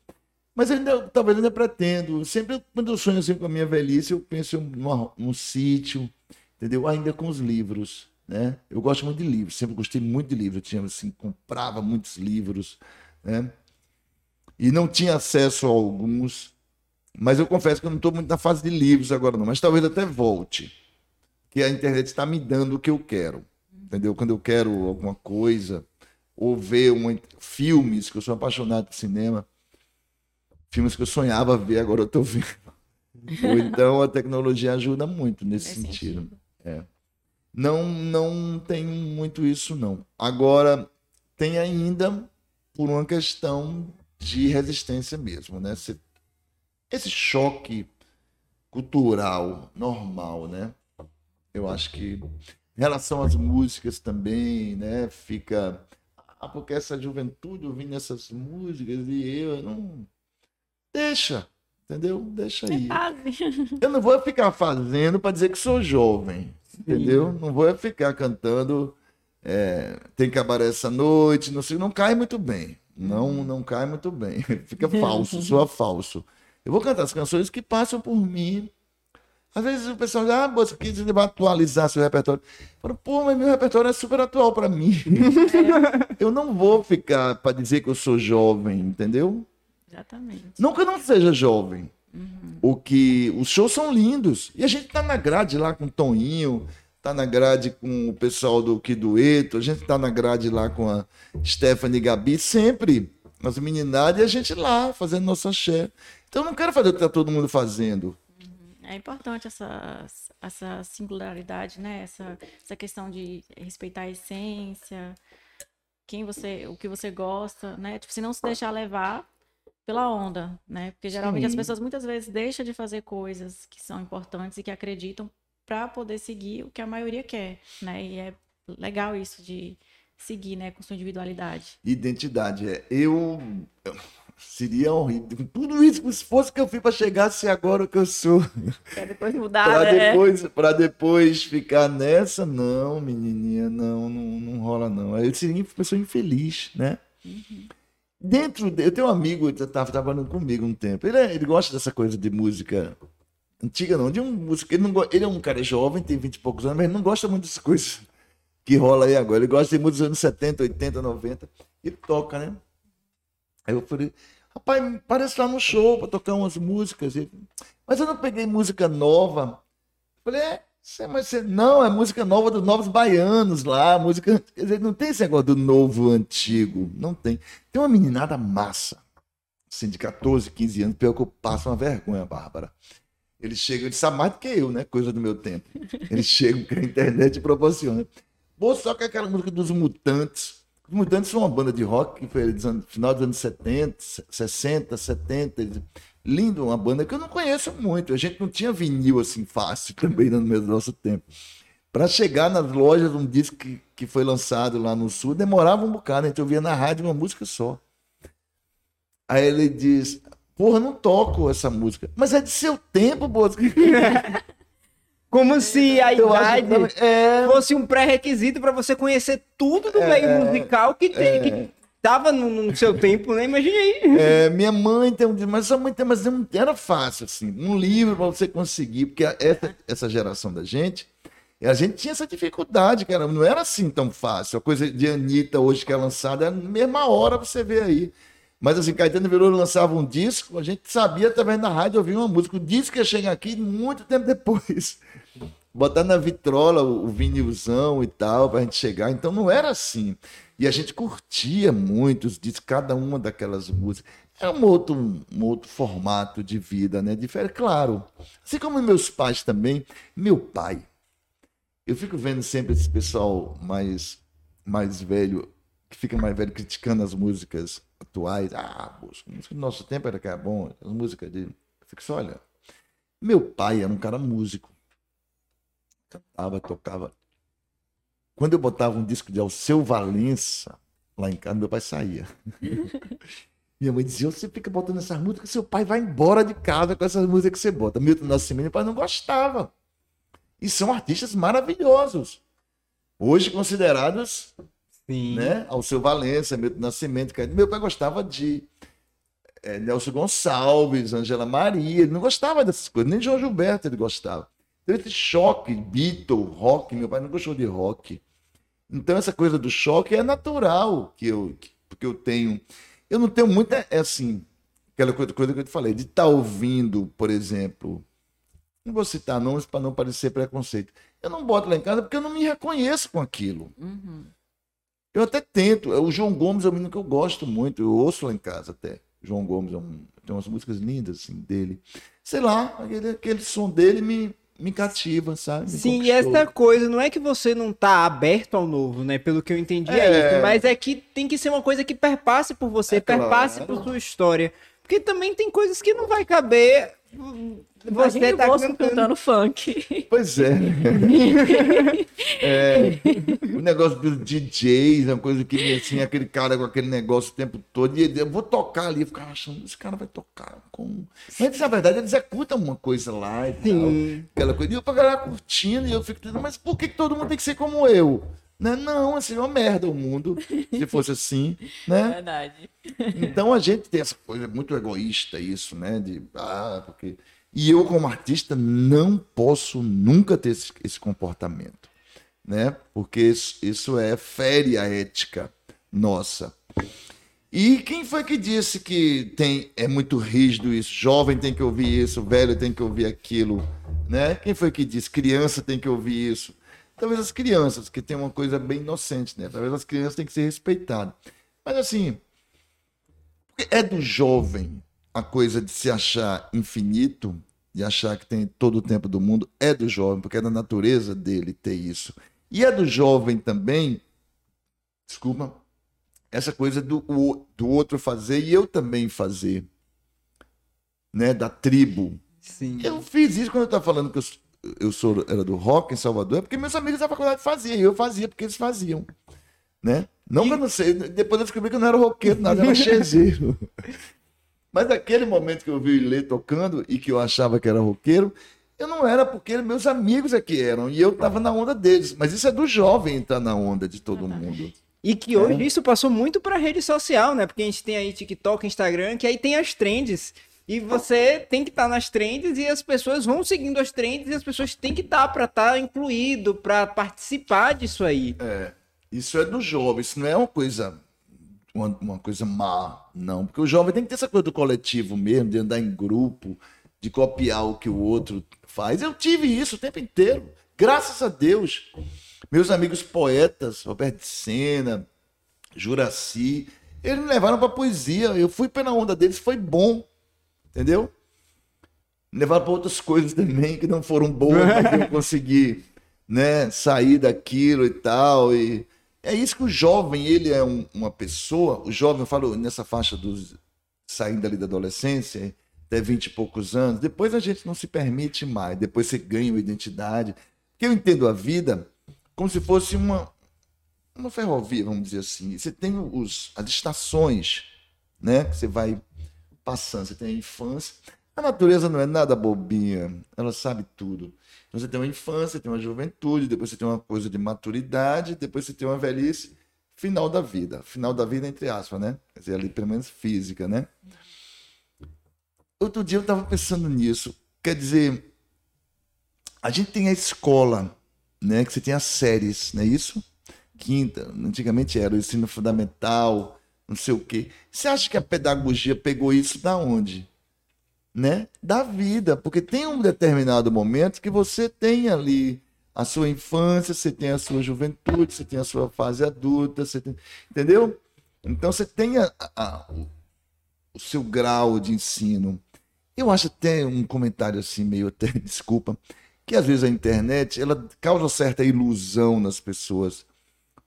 Mas ainda, talvez ainda pretendo. Sempre quando eu sonho assim com a minha velhice, eu penso num, num sítio, entendeu? Ainda com os livros, né? Eu gosto muito de livros, sempre gostei muito de livros. Eu tinha assim, comprava muitos livros, né? E não tinha acesso a alguns. Mas eu confesso que eu não estou muito na fase de livros agora, não. Mas talvez até volte. Que a internet está me dando o que eu quero. Entendeu? Quando eu quero alguma coisa, ou ver um, filmes, que eu sou apaixonado por cinema. Filmes que eu sonhava ver, agora eu estou vendo. ou então a tecnologia ajuda muito nesse sentido. sentido. É. Não, não tem muito isso, não. Agora, tem ainda por uma questão de resistência mesmo, né? Você esse choque cultural normal, né? Eu acho que em relação às músicas também, né? Fica ah, porque essa juventude ouvindo essas músicas e eu não deixa, entendeu? Deixa aí. Eu não vou ficar fazendo para dizer que sou jovem, entendeu? Não vou ficar cantando é, tem cabaré essa noite, não sei, não cai muito bem. Não, não cai muito bem. Fica falso, soa falso. Eu vou cantar as canções que passam por mim. Às vezes o pessoal diz, ah, você quis atualizar seu repertório. Eu falo, pô, mas meu repertório é super atual para mim. eu não vou ficar para dizer que eu sou jovem, entendeu? Exatamente. Nunca não seja jovem. Uhum. O que os shows são lindos. E a gente tá na grade lá com o Toninho, tá na grade com o pessoal do Que Dueto, a gente tá na grade lá com a Stephanie Gabi, sempre as meninadas e a gente lá fazendo nossa chefe. Então eu não quero fazer o que está todo mundo fazendo. É importante essa, essa singularidade, né? Essa, essa questão de respeitar a essência, quem você, o que você gosta, né? Tipo, se não se deixar levar pela onda, né? Porque geralmente Sim. as pessoas muitas vezes deixam de fazer coisas que são importantes e que acreditam para poder seguir o que a maioria quer, né? E é legal isso de seguir, né, com sua individualidade. Identidade é eu Seria horrível. Tudo isso, se fosse que eu fiz para chegar a ser agora o que eu sou. Pra depois mudar, pra né? Depois, pra depois ficar nessa, não, menininha, não, não, não rola não. Eu seria uma pessoa infeliz, né? Uhum. Dentro, de, eu tenho um amigo que estava trabalhando comigo um tempo. Ele, é, ele gosta dessa coisa de música antiga, não, de um música. Ele, não, ele é um cara jovem, tem 20 e poucos anos, mas ele não gosta muito dessas coisas que rola aí agora. Ele gosta de música dos anos 70, 80, 90. Ele toca, né? Aí eu falei, rapaz, parece lá no show para tocar umas músicas. mas eu não peguei música nova. Eu falei, é, mas você, não, é música nova dos Novos Baianos lá, música. Quer dizer, não tem esse negócio do novo antigo. Não tem. Tem uma meninada massa, assim, de 14, 15 anos, pior que eu passo uma vergonha, Bárbara. Eles chegam, eles sabem mais do que eu, né? Coisa do meu tempo. Eles chegam que a internet proporciona. Vou só com aquela música dos Mutantes. Os Mutantes são uma banda de rock que foi no final dos anos 70, 60, 70. Lindo, uma banda que eu não conheço muito. A gente não tinha vinil assim fácil também no mesmo nosso tempo. Para chegar nas lojas, um disco que, que foi lançado lá no sul, demorava um bocado. A gente ouvia na rádio uma música só. Aí ele diz: Porra, não toco essa música. Mas é de seu tempo, Bosco. Como se a eu idade é... fosse um pré-requisito para você conhecer tudo do é... meio musical que tem, é... que tava no, no, seu tempo, né? Imagine aí. É, minha mãe tem um mas sua mãe tem, mas não era fácil assim, um livro para você conseguir, porque essa, essa geração da gente, a gente tinha essa dificuldade, cara, não era assim tão fácil. A coisa de Anitta hoje que é lançada, na mesma hora você vê aí. Mas assim, Caetano Veloso lançava um disco, a gente sabia através da rádio ouvir uma música. O disco ia chegar aqui muito tempo depois. Botar na vitrola o vinilzão e tal, pra gente chegar. Então não era assim. E a gente curtia muito os discos, cada uma daquelas músicas. É um outro, um outro formato de vida, né? Diferente, claro. Assim como meus pais também. Meu pai. Eu fico vendo sempre esse pessoal mais, mais velho, que fica mais velho, criticando as músicas atuais. Ah, a música do nosso tempo era que era bom, as músicas de. Eu fico só olhando. Meu pai era um cara músico. Cantava, tocava. quando eu botava um disco de Alceu Valença, lá em casa, meu pai saía. Minha mãe dizia: Você fica botando essas músicas, seu pai vai embora de casa com essas músicas que você bota. Milton Nascimento, meu pai não gostava. E são artistas maravilhosos. Hoje considerados, Sim. né? Alceu Valença, Milton Nascimento. Meu pai gostava de é, Nelson Gonçalves, Angela Maria. Ele não gostava dessas coisas. Nem João Gilberto ele gostava. Esse choque, Beatle, rock. Meu pai não gostou de rock. Então, essa coisa do choque é natural que eu, que, porque eu tenho eu não tenho muita, é assim, aquela coisa, coisa que eu te falei, de estar tá ouvindo, por exemplo, não vou citar nomes para não parecer preconceito. Eu não boto lá em casa porque eu não me reconheço com aquilo. Uhum. Eu até tento. O João Gomes é um menino que eu gosto muito. Eu ouço lá em casa até. João Gomes é um, tem umas músicas lindas assim dele. Sei lá, aquele, aquele som dele me, me cativa, sabe? Me Sim, e essa coisa, não é que você não tá aberto ao novo, né? Pelo que eu entendi é, é isso, mas é que tem que ser uma coisa que perpasse por você, é perpasse claro. por sua história. Porque também tem coisas que não vai caber você Imagina tá cantando... cantando funk. Pois é. é. O negócio dos DJs, uma coisa que assim, aquele cara com aquele negócio o tempo todo. E eu vou tocar ali. Eu ficava achando, esse cara vai tocar com. Mas na verdade ele executa uma coisa lá e Sim. tal. Aquela coisa. E eu pra galera curtindo, e eu fico dizendo, mas por que, que todo mundo tem que ser como eu? Né? Não, assim, é uma merda o mundo, se fosse assim, né? Verdade. Então a gente tem essa coisa muito egoísta, isso, né? De, ah, porque e eu, como artista, não posso nunca ter esse, esse comportamento, né? Porque isso, isso é fere a ética nossa. E quem foi que disse que tem é muito rígido isso? Jovem tem que ouvir isso, velho tem que ouvir aquilo, né? Quem foi que disse criança tem que ouvir isso? Talvez as crianças, que tem uma coisa bem inocente, né? Talvez as crianças têm que ser respeitadas. Mas assim, é do jovem a coisa de se achar infinito, de achar que tem todo o tempo do mundo, é do jovem, porque é da natureza dele ter isso. E é do jovem também, desculpa, essa coisa do, do outro fazer e eu também fazer, né, da tribo. Sim. Eu fiz isso quando eu estava falando que eu, eu sou, era do rock em Salvador, é porque meus amigos da faculdade faziam, e eu fazia porque eles faziam, né? Não e... que eu não sei, depois eu descobri que eu não era roqueiro, nada, era chezeiro. Mas naquele momento que eu vi o Ilê tocando e que eu achava que era roqueiro, eu não era porque meus amigos é que eram. E eu estava na onda deles. Mas isso é do jovem entrar na onda de todo mundo. E que hoje é. isso passou muito para rede social, né? Porque a gente tem aí TikTok, Instagram, que aí tem as trends. E você tem que estar tá nas trends e as pessoas vão seguindo as trends e as pessoas têm que estar tá para estar tá incluído, para participar disso aí. É. Isso é do jovem, isso não é uma coisa uma, uma coisa má, não. Porque o jovem tem que ter essa coisa do coletivo mesmo, de andar em grupo, de copiar o que o outro faz. Eu tive isso o tempo inteiro, graças a Deus. Meus amigos poetas, Roberto Sena, Juraci, eles me levaram para poesia. Eu fui pela onda deles, foi bom, entendeu? Levaram para outras coisas também que não foram boas, mas eu consegui né, sair daquilo e tal. E é isso que o jovem, ele é um, uma pessoa, o jovem, eu falo nessa faixa dos saindo ali da adolescência, até 20 e poucos anos, depois a gente não se permite mais, depois você ganha uma identidade. Porque eu entendo a vida como se fosse uma, uma ferrovia, vamos dizer assim. Você tem os, as estações, né? Que você vai passando, você tem a infância. A natureza não é nada bobinha, ela sabe tudo. Então você tem uma infância, tem uma juventude, depois você tem uma coisa de maturidade, depois você tem uma velhice, final da vida. Final da vida, entre aspas, né? Quer dizer, ali pelo menos física, né? Outro dia eu estava pensando nisso. Quer dizer, a gente tem a escola, né? Que você tem as séries, não é isso? Quinta, antigamente era o ensino fundamental, não sei o quê. Você acha que a pedagogia pegou isso da onde? né, da vida, porque tem um determinado momento que você tem ali a sua infância, você tem a sua juventude, você tem a sua fase adulta, você tem, entendeu? Então você tem a, a, o seu grau de ensino. Eu acho até um comentário assim meio até desculpa, que às vezes a internet ela causa certa ilusão nas pessoas,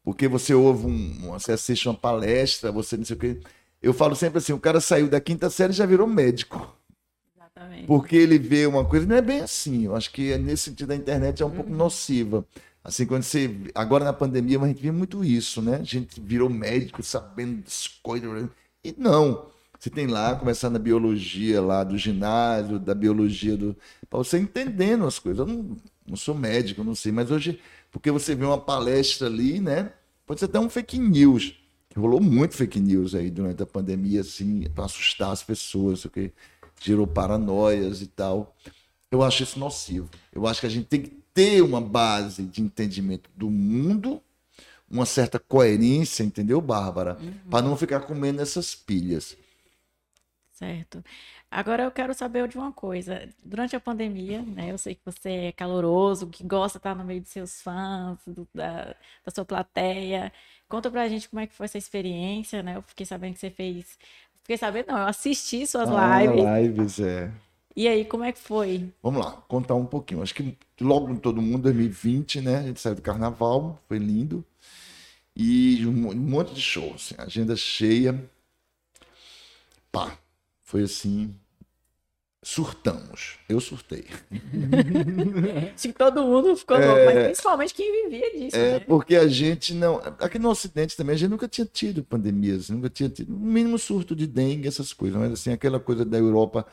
porque você ouve um, você assiste uma palestra, você não sei o quê. Eu falo sempre assim, o cara saiu da quinta série e já virou médico. Exatamente. Porque ele vê uma coisa, não é bem assim. Eu acho que nesse sentido a internet é um uhum. pouco nociva. Assim, quando você. Agora na pandemia, a gente vê muito isso, né? A gente virou médico sabendo das coisas. E não. Você tem lá, começando a biologia lá do ginásio, da biologia do. para você entendendo as coisas. Eu não, não sou médico, não sei, mas hoje, porque você vê uma palestra ali, né? Pode ser até um fake news. Rolou muito fake news aí durante a pandemia, assim, para assustar as pessoas, o que gerou paranoias e tal. Eu acho isso nocivo. Eu acho que a gente tem que ter uma base de entendimento do mundo, uma certa coerência, entendeu, Bárbara? Uhum. Para não ficar comendo essas pilhas. Certo. Agora eu quero saber de uma coisa. Durante a pandemia, né, eu sei que você é caloroso, que gosta de estar no meio dos seus fãs, do, da, da sua plateia. Conta pra gente como é que foi essa experiência, né? Eu fiquei sabendo que você fez. Fiquei sabendo, não, eu assisti suas ah, lives. lives, é. E aí, como é que foi? Vamos lá, contar um pouquinho. Acho que logo em todo mundo, 2020, né? A gente saiu do carnaval, foi lindo. E um monte de shows, assim, agenda cheia. Pá, foi assim. Surtamos. Eu surtei. Acho que todo mundo ficou é, louco, mas principalmente quem vivia disso. É, né? porque a gente não. Aqui no Ocidente também, a gente nunca tinha tido pandemias, nunca tinha tido. No mínimo surto de dengue, essas coisas. Mas assim, aquela coisa da Europa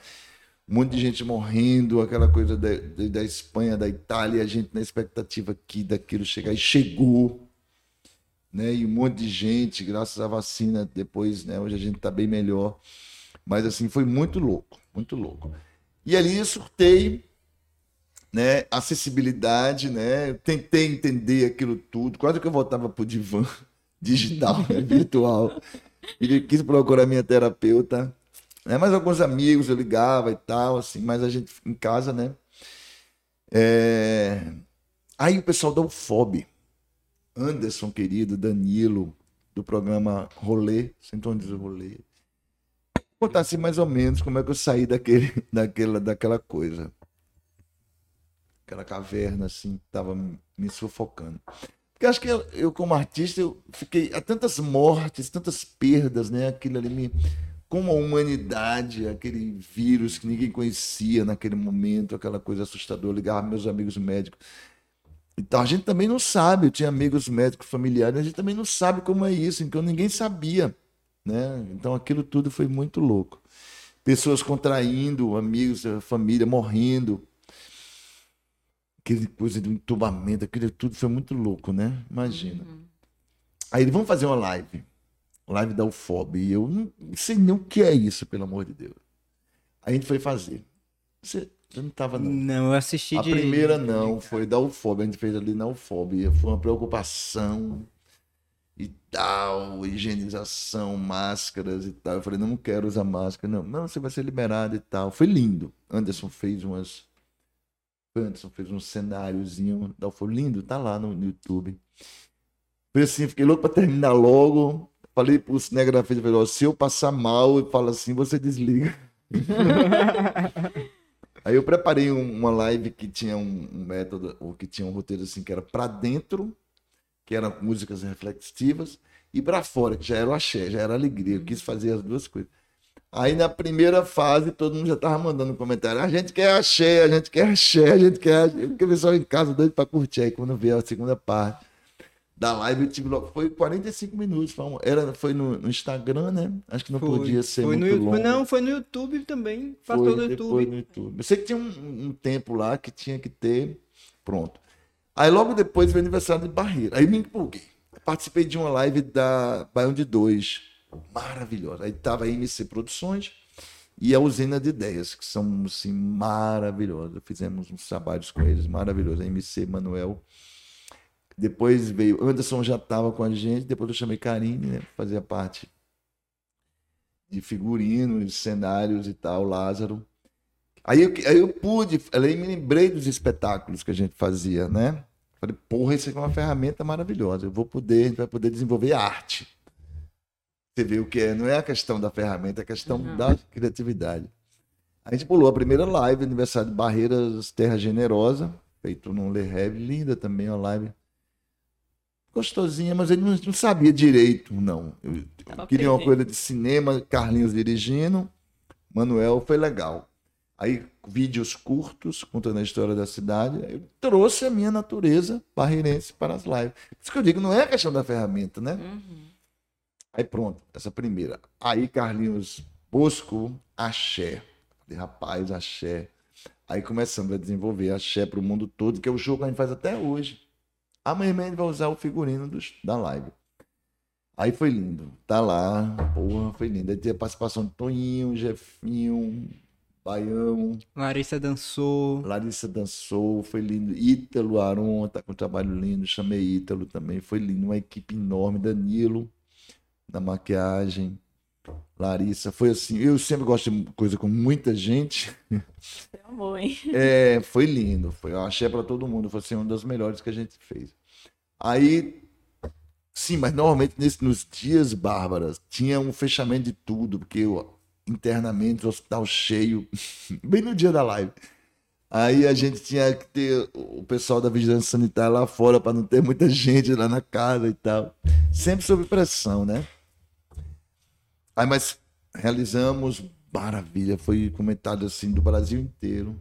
um monte de gente morrendo, aquela coisa da, da Espanha, da Itália, a gente na expectativa aqui daquilo chegar, e chegou, né? E um monte de gente, graças à vacina, depois, né? Hoje a gente está bem melhor. Mas assim, foi muito louco, muito louco. E ali eu surtei, né? Acessibilidade, né? Eu tentei entender aquilo tudo, quase que eu voltava pro divã digital, né? virtual. E quis procurar minha terapeuta né? Mas alguns amigos eu ligava e tal, assim, mas a gente em casa, né? É... Aí o pessoal da UFOB, Anderson, querido, Danilo, do programa Rolê, diz o Rolê. Contar assim mais ou menos como é que eu saí daquele, daquela, daquela coisa. Aquela caverna, assim, que tava me sufocando. Porque acho que eu, eu, como artista, eu fiquei. Há tantas mortes, tantas perdas, né? Aquilo ali me como a humanidade, aquele vírus que ninguém conhecia naquele momento, aquela coisa assustadora, ligava meus amigos médicos. Então a gente também não sabe, eu tinha amigos médicos familiares, a gente também não sabe como é isso, então ninguém sabia, né? Então aquilo tudo foi muito louco. Pessoas contraindo, amigos, família morrendo. Aquele coisa do entubamento, aquilo tudo foi muito louco, né? Imagina. Uhum. Aí vamos fazer uma live live da UFOB. E eu não sei nem o que é isso, pelo amor de Deus. Aí a gente foi fazer. Você, você não estava não. Não, eu assisti A de... primeira não, foi da UFOB. A gente fez ali na UFOB. Foi uma preocupação e tal, higienização, máscaras e tal. Eu falei, não quero usar máscara. Não, não, você vai ser liberado e tal. Foi lindo. Anderson fez umas... Anderson fez um cenáriozinho. Foi lindo, tá lá no, no YouTube. Foi assim, fiquei louco para terminar logo. Falei pro cinegrafista, falei, se eu passar mal e fala assim, você desliga. Aí eu preparei uma live que tinha um, método, ou que tinha um roteiro assim, que era para dentro, que eram músicas reflexivas, e para fora, que já era o axé, já era alegria. Eu quis fazer as duas coisas. Aí na primeira fase, todo mundo já tava mandando comentário. A gente quer axé, a gente quer axé, a gente quer axé. Porque o pessoal em casa doido para curtir. Aí quando veio a segunda parte, da live eu tive logo. Foi 45 minutos. Foi, era, foi no, no Instagram, né? Acho que não foi, podia ser foi muito no, longo. Não, foi no YouTube também. Passou no YouTube. no YouTube. Eu sei que tinha um, um, tempo lá que tinha que ter. Pronto. Aí logo depois veio o aniversário de Barreira. Aí me empolguei. Participei de uma live da Baião de Dois. Maravilhosa. Aí tava a MC Produções e a Usina de Ideias, que são assim, maravilhosas. Fizemos uns trabalhos com eles maravilhosos. A MC Manuel depois veio. Anderson já estava com a gente, depois eu chamei Karine, né? Fazia parte de figurinos, cenários e tal, Lázaro. Aí eu, aí eu pude, aí me lembrei dos espetáculos que a gente fazia, né? Falei, porra, isso aqui é uma ferramenta maravilhosa. Eu vou poder, a gente vai poder desenvolver arte. Você vê o que é, não é a questão da ferramenta, é a questão uhum. da criatividade. A gente pulou a primeira live, aniversário de Barreiras Terra Generosa, feito num Le Rêve, linda também a live gostosinha, mas ele não, não sabia direito, não. Eu, eu queria uma coisa de cinema, Carlinhos dirigindo, Manuel foi legal. Aí, vídeos curtos, contando a história da cidade. Eu trouxe a minha natureza barreirense para as lives. Por isso que eu digo, não é a questão da ferramenta, né? Uhum. Aí pronto, essa primeira. Aí Carlinhos Bosco, axé. Falei, rapaz, axé. Aí começamos a desenvolver axé para o mundo todo, que é o jogo que a gente faz até hoje. Amanhã a gente vai usar o figurino dos, da live. Aí foi lindo. Tá lá, porra, foi lindo. Aí teve a participação de Toninho, Jefinho, Baião, Larissa dançou. Larissa dançou, foi lindo. Ítalo Aron tá com um trabalho lindo, chamei Ítalo também, foi lindo. Uma equipe enorme, Danilo, na maquiagem. Larissa, foi assim. Eu sempre gosto de coisa com muita gente. Hein? É, foi lindo. Foi, eu achei para todo mundo. Foi assim, uma das melhores que a gente fez. Aí, sim, mas normalmente nesse, nos dias bárbaras tinha um fechamento de tudo, porque eu, internamente hospital cheio, bem no dia da live. Aí a gente tinha que ter o pessoal da vigilância sanitária lá fora para não ter muita gente lá na casa e tal. Sempre sob pressão, né? Aí, mas realizamos, maravilha, foi comentado assim do Brasil inteiro.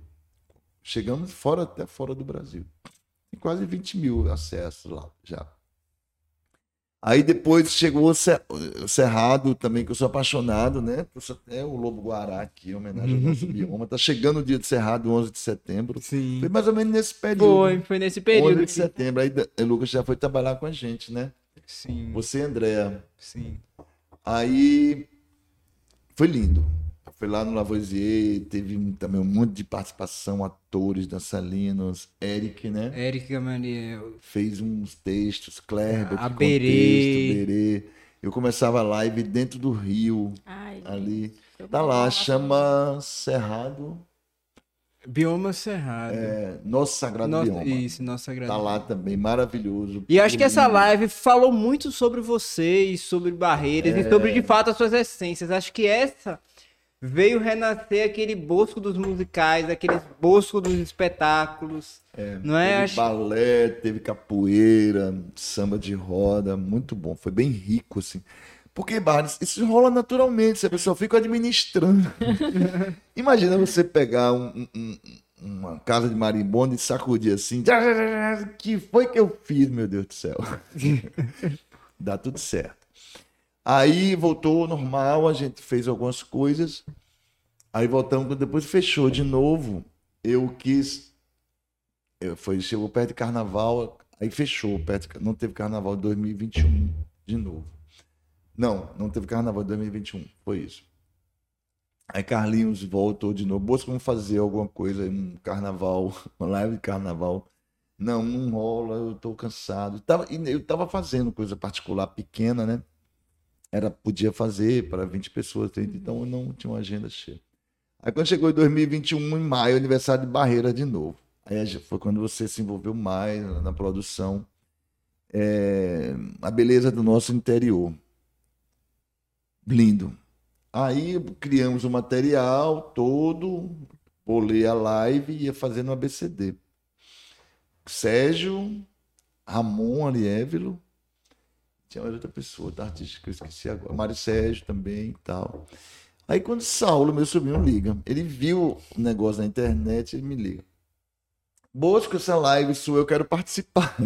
Chegamos fora, até fora do Brasil. Tem quase 20 mil acessos lá já. Aí depois chegou o Cer- o Cerrado também, que eu sou apaixonado, né? Sou até o Lobo Guará aqui, em homenagem ao nosso bioma. Tá chegando o dia do Cerrado, 11 de setembro. Sim. Foi mais ou menos nesse período. Foi, foi nesse período. 11 de que- setembro. Aí o Lucas já foi trabalhar com a gente, né? Sim, Você, Andréa. sim. Aí foi lindo. Foi lá no Lavoisier, teve também um monte de participação, atores, dançarinos, Eric, né? Eric Gamaliel. Fez uns textos, Kleber, A Berê. contexto, Berê. Eu começava a live dentro do rio, Ai, ali. Tá lá, chama Cerrado, Bioma Cerrado. é, Nosso Sagrado Bioma. Isso, nosso sagrado. Tá lá também, maravilhoso. E acho que essa live falou muito sobre você e sobre barreiras É. e sobre de fato as suas essências. Acho que essa veio renascer aquele bosco dos musicais, aquele bosco dos espetáculos. não é? Teve Acho- balé, teve capoeira, samba de roda, muito bom. Foi bem rico, assim. Porque, Barnes, isso rola naturalmente, se a pessoa fica administrando. Imagina você pegar um- um- uma casa de marimbondo e sacudir assim. que foi que eu fiz, meu Deus do céu? Dá tudo certo. Aí voltou ao normal, a gente fez algumas coisas. Aí voltamos, depois fechou de novo. Eu quis eu- foi, chegou perto de carnaval, aí fechou, perto não teve carnaval de 2021 de novo. Não, não teve carnaval de 2021, foi isso. Aí Carlinhos voltou de novo, Bosco, vamos fazer alguma coisa, um carnaval, uma live de carnaval. Não, não rola, eu tô cansado. Tava, e eu tava fazendo coisa particular pequena, né? Era, podia fazer para 20 pessoas, 30, então eu não tinha uma agenda cheia. Aí quando chegou em 2021, em maio, aniversário de Barreira de novo. Aí foi quando você se envolveu mais na na produção. É, a beleza do nosso interior. Lindo. Aí criamos o material todo, bolei a live e ia fazendo um ABCD. Sérgio, Ramon Ariévilo, tinha mais outra pessoa, da artista que eu esqueci agora, Mário Sérgio também e tal. Aí quando Saulo, meu sobrinho, liga, ele viu o negócio na internet, ele me liga. Bosco, essa live sua, eu quero participar.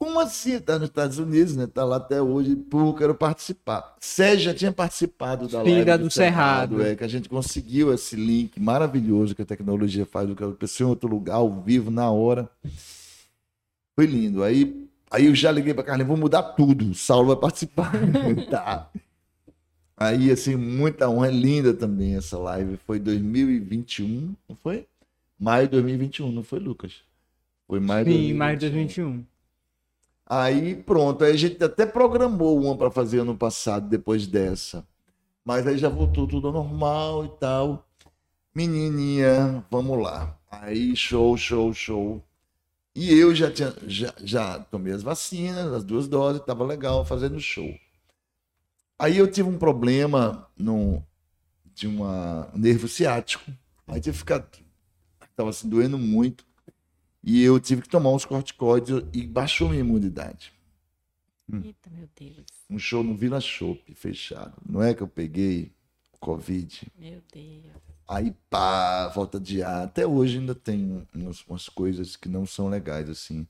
Como assim? Tá nos Estados Unidos, né? Tá lá até hoje. Pô, eu quero participar. Sérgio já tinha participado da live da do Cerrado. É, que a gente conseguiu esse link maravilhoso que a tecnologia faz, do que a pessoa em outro lugar, ao vivo, na hora. Foi lindo. Aí, aí eu já liguei pra Carlinhos, vou mudar tudo. O Saulo vai participar. tá. Aí, assim, muita honra. É linda também essa live. Foi 2021, não foi? Maio de 2021, não foi, Lucas? Foi maio de Sim, mais de 2021. 2021. Aí pronto, aí a gente até programou uma para fazer ano passado, depois dessa. Mas aí já voltou tudo ao normal e tal. Menininha, vamos lá. Aí show, show, show. E eu já tinha já, já tomei as vacinas, as duas doses, tava legal fazendo show. Aí eu tive um problema no de uma um nervo ciático. Aí tive que ficar tava se doendo muito. E eu tive que tomar uns corticoides e baixou minha imunidade. Eita, meu Deus. Um show no Vila Chopp, fechado. Não é que eu peguei Covid. Meu Deus. Aí, pá, falta de ar. Até hoje ainda tem umas, umas coisas que não são legais, assim.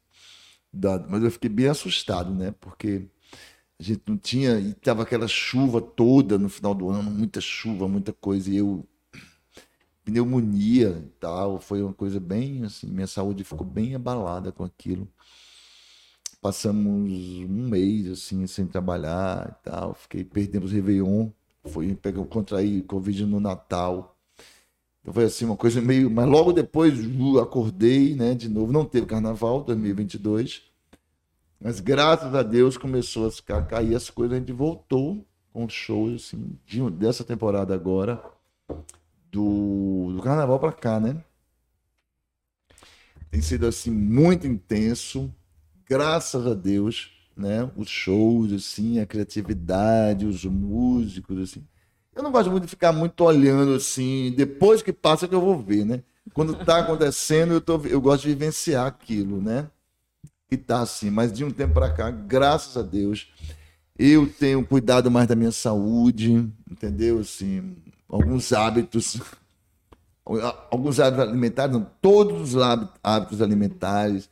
Mas eu fiquei bem assustado, né? Porque a gente não tinha. E tava aquela chuva toda no final do ano, muita chuva, muita coisa. E eu. Pneumonia e tal. Foi uma coisa bem assim. Minha saúde ficou bem abalada com aquilo. Passamos um mês, assim, sem trabalhar e tal. Fiquei, perdemos Réveillon. Foi, peguei, contraí Covid no Natal. Então foi assim, uma coisa meio. Mas logo depois acordei, né? De novo. Não teve carnaval 2022. Mas graças a Deus começou a ficar- cair as coisas. A gente voltou com shows assim, de, dessa temporada agora. Do, do carnaval pra cá, né? Tem sido assim, muito intenso. Graças a Deus, né? Os shows, assim, a criatividade, os músicos, assim. Eu não gosto muito de ficar muito olhando assim, depois que passa que eu vou ver, né? Quando tá acontecendo, eu, tô, eu gosto de vivenciar aquilo, né? E tá assim, mas de um tempo para cá, graças a Deus, eu tenho cuidado mais da minha saúde, entendeu? Assim, alguns hábitos, alguns hábitos alimentares, não, todos os hábit- hábitos alimentares.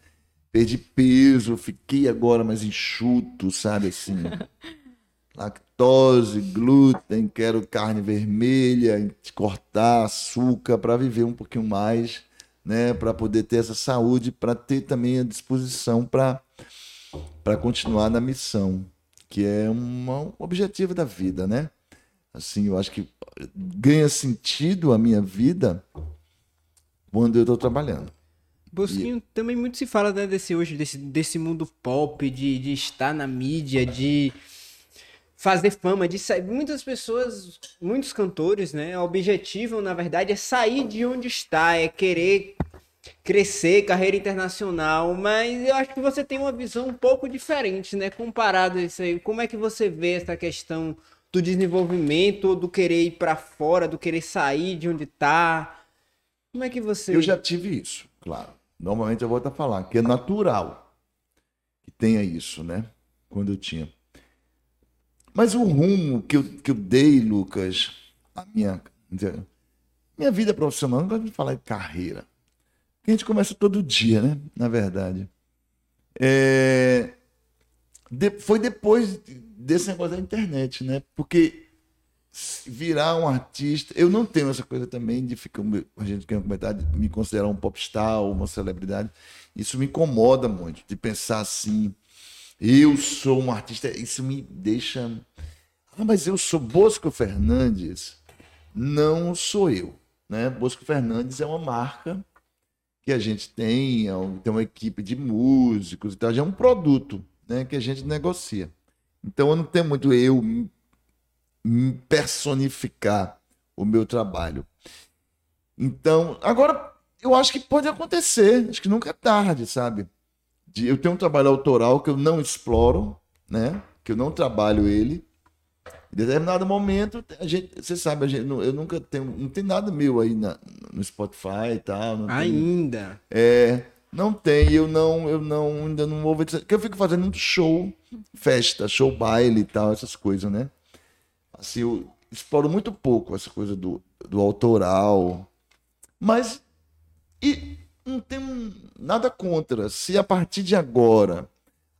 Perdi peso, fiquei agora mais enxuto, sabe assim? lactose, glúten, quero carne vermelha, cortar açúcar para viver um pouquinho mais, né, para poder ter essa saúde, para ter também a disposição para para continuar na missão, que é um objetivo da vida, né? Assim, eu acho que ganha sentido a minha vida quando eu estou trabalhando. Bosquinho, também muito se fala né, desse hoje, desse, desse mundo pop, de, de estar na mídia, de fazer fama, de sair. Muitas pessoas, muitos cantores, né, objetivam, na verdade, é sair de onde está, é querer crescer, carreira internacional, mas eu acho que você tem uma visão um pouco diferente, né, comparado a isso aí. Como é que você vê essa questão do desenvolvimento, do querer ir para fora, do querer sair de onde está? Como é que você Eu já tive isso, claro. Normalmente eu vou até falar que é natural que tenha isso, né? Quando eu tinha. Mas o rumo que eu, que eu dei, Lucas, a minha, minha vida profissional, não gosto de falar de carreira. A gente começa todo dia, né? Na verdade. É, de- foi depois desse negócio da internet, né? Porque virar um artista. Eu não tenho essa coisa também de ficar. A gente quer comentar, de me considerar um popstar uma celebridade. Isso me incomoda muito, de pensar assim. Eu sou um artista. Isso me deixa. Ah, mas eu sou Bosco Fernandes. Não sou eu. Né? Bosco Fernandes é uma marca que a gente tem, é tem uma equipe de músicos e tal. Já é um produto né, que a gente negocia. Então eu não tenho muito eu personificar o meu trabalho. Então, agora eu acho que pode acontecer, acho que nunca é tarde, sabe? De- eu tenho um trabalho autoral que eu não exploro, né? Que eu não trabalho ele. Em determinado momento, a gente, você sabe, a gente, eu nunca tenho, não tem nada meu aí na- no Spotify e tal, não tem- ainda é, não tem, eu não, eu não, ainda não vou ver. Porque eu fico fazendo muito show, festa, show baile e tal, essas coisas, né? Assim, eu exploro muito pouco essa coisa do, do autoral. Mas, e não tenho nada contra. Se a partir de agora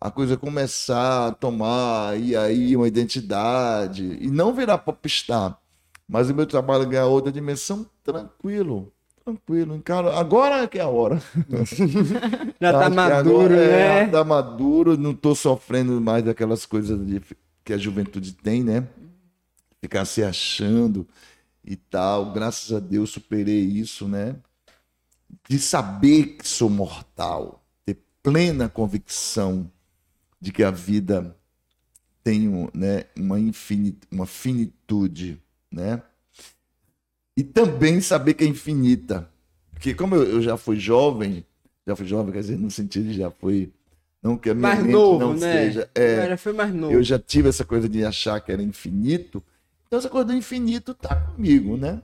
a coisa começar a tomar e aí uma identidade, e não virar popstar, mas o meu trabalho ganhar outra dimensão, tranquilo. Tranquilo, encaro. Agora que é a hora. já tá maduro, é, né? tá maduro, não tô sofrendo mais daquelas coisas de- que a juventude tem, né? Ficar se achando e tal. Graças a Deus superei isso, né? De saber que sou mortal, ter plena convicção de que a vida tem né, uma, infini, uma finitude, né? E também saber que é infinita. Porque como eu, eu já fui jovem, já fui jovem, quer dizer, no sentido de já fui. Não que a minha Mais mente novo, não né? seja. É, Já foi mais novo. eu já tive essa coisa de achar que era infinito. Então essa coisa do infinito tá comigo, né?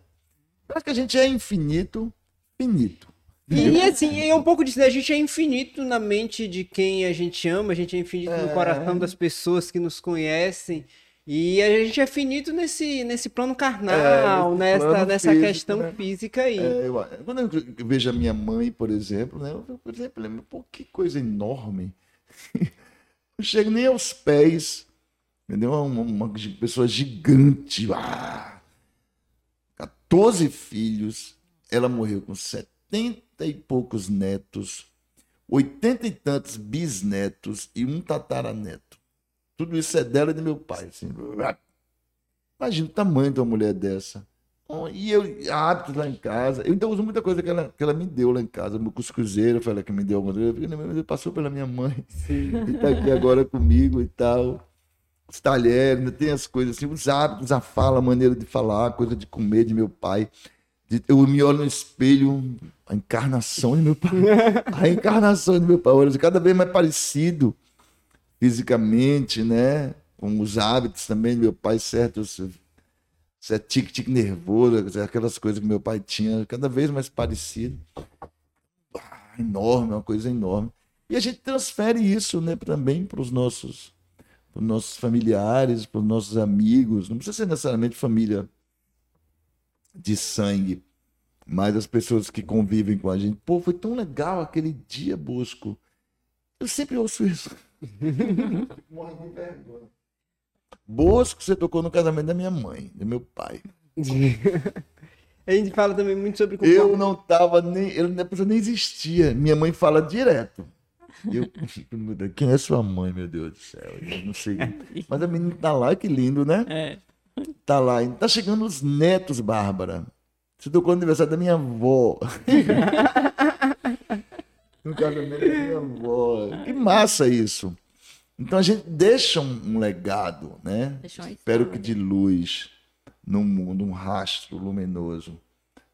Acho que a gente é infinito, finito. E, assim, é um pouco disso, né? A gente é infinito na mente de quem a gente ama, a gente é infinito no É. coração das pessoas que nos conhecem. E a gente é finito nesse, nesse plano carnal, É, nessa, plano nessa físico, questão né? física aí. É, eu- quando eu vejo a minha mãe, por exemplo, né? Eu, por exemplo, lembro, pô, que coisa enorme. Não chego nem aos pés. Entendeu? Uma, uma gi- pessoa gigante. Ah! 14 filhos. Ela morreu com 70 e poucos netos, 80 e tantos bisnetos e um tataraneto. Tudo isso é dela e do meu pai. Assim. Imagina o tamanho de uma mulher dessa. E eu, hábitos lá em casa. Eu então uso muita coisa que ela, que ela me deu lá em casa. Meu cuscuzeiro, foi ela que me deu alguma coisa. Eu falei, "Não, mas ele passou pela minha mãe. E tá aqui agora comigo e tal. Os talheres, tem as coisas assim, os hábitos, a fala, a maneira de falar, a coisa de comer de meu pai. Eu me olho no espelho, a encarnação de meu pai. A encarnação de meu pai. Olha, cada vez mais parecido fisicamente, né? Com os hábitos também do meu pai, certos se é tique-tique nervoso, aquelas coisas que meu pai tinha, cada vez mais parecido. Ah, enorme, uma coisa enorme. E a gente transfere isso né, também para os nossos, pros nossos familiares, para os nossos amigos. Não precisa ser necessariamente família de sangue, mas as pessoas que convivem com a gente. Pô, foi tão legal aquele dia, Bosco. Eu sempre ouço isso. Morre de vergonha. Bosco, você tocou no casamento da minha mãe, do meu pai. A gente fala também muito sobre Eu não tava nem. Eu, a pessoa nem existia. Minha mãe fala direto. Eu, quem é sua mãe, meu Deus do céu? Eu não sei. Mas a menina tá lá, que lindo, né? É. Tá lá. Tá chegando os netos, Bárbara. Você tocou no aniversário da minha avó. no casamento da minha avó. Que massa isso. Então a gente deixa um, um legado, né? Deixa uma Espero que de luz no mundo, um rastro luminoso.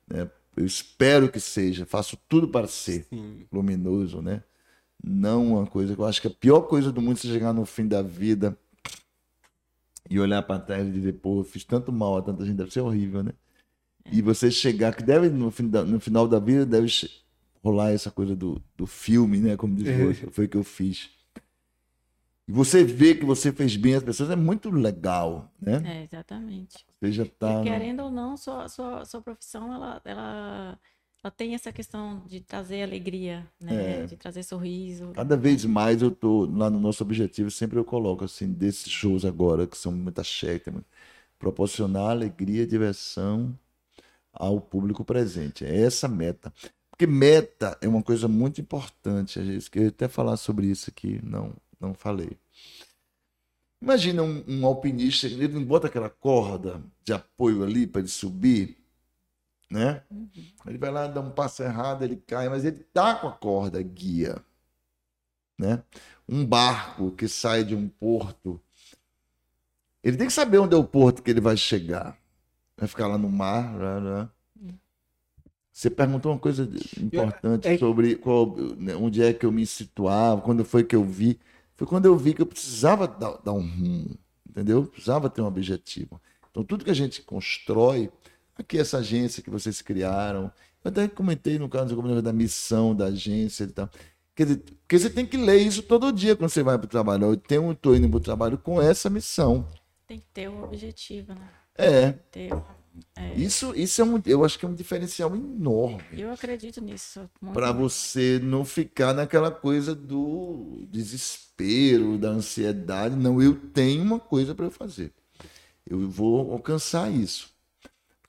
Né? Eu espero que seja, faço tudo para ser Sim. luminoso, né? Não uma coisa que eu acho que a pior coisa do mundo é chegar no fim da vida e olhar para trás e dizer, pô, eu fiz tanto mal a tanta gente, deve ser horrível, né? E você chegar, que deve, no, fim da- no final da vida, deve rolar essa coisa do, do filme, né? Como diz hoje, foi o que eu fiz. E você vê que você fez bem às pessoas, é muito legal, né? É, exatamente. Você já tá. E querendo ou não, sua, sua, sua profissão, ela, ela, ela tem essa questão de trazer alegria, né? É. De trazer sorriso. Cada vez mais eu tô lá no nosso objetivo, sempre eu coloco assim, desses shows agora, que são muita cheque, proporcionar alegria e diversão ao público presente. É essa a meta. Porque meta é uma coisa muito importante. A gente queria até falar sobre isso aqui, não, não falei. Imagina um, um alpinista, ele não bota aquela corda de apoio ali para ele subir, né? Ele vai lá, dá um passo errado, ele cai, mas ele tá com a corda guia, né? Um barco que sai de um porto, ele tem que saber onde é o porto que ele vai chegar. Vai ficar lá no mar, lá, lá. Você perguntou uma coisa importante é- sobre qual, né, onde é que eu me situava, quando foi que eu vi. Foi quando eu vi que eu precisava dar, dar um rumo, entendeu? Precisava ter um objetivo. Então, tudo que a gente constrói, aqui essa agência que vocês criaram, eu até comentei no caso da missão da agência e tal. Quer dizer, porque você tem que ler isso todo dia quando você vai para o trabalho. Eu tenho, tô indo para o trabalho com essa missão. Tem que ter um objetivo, né? É, Ter, é, isso, isso é um, eu acho que é um diferencial enorme. eu acredito nisso. para você não ficar naquela coisa do desespero, da ansiedade. Não, eu tenho uma coisa para fazer. Eu vou alcançar isso.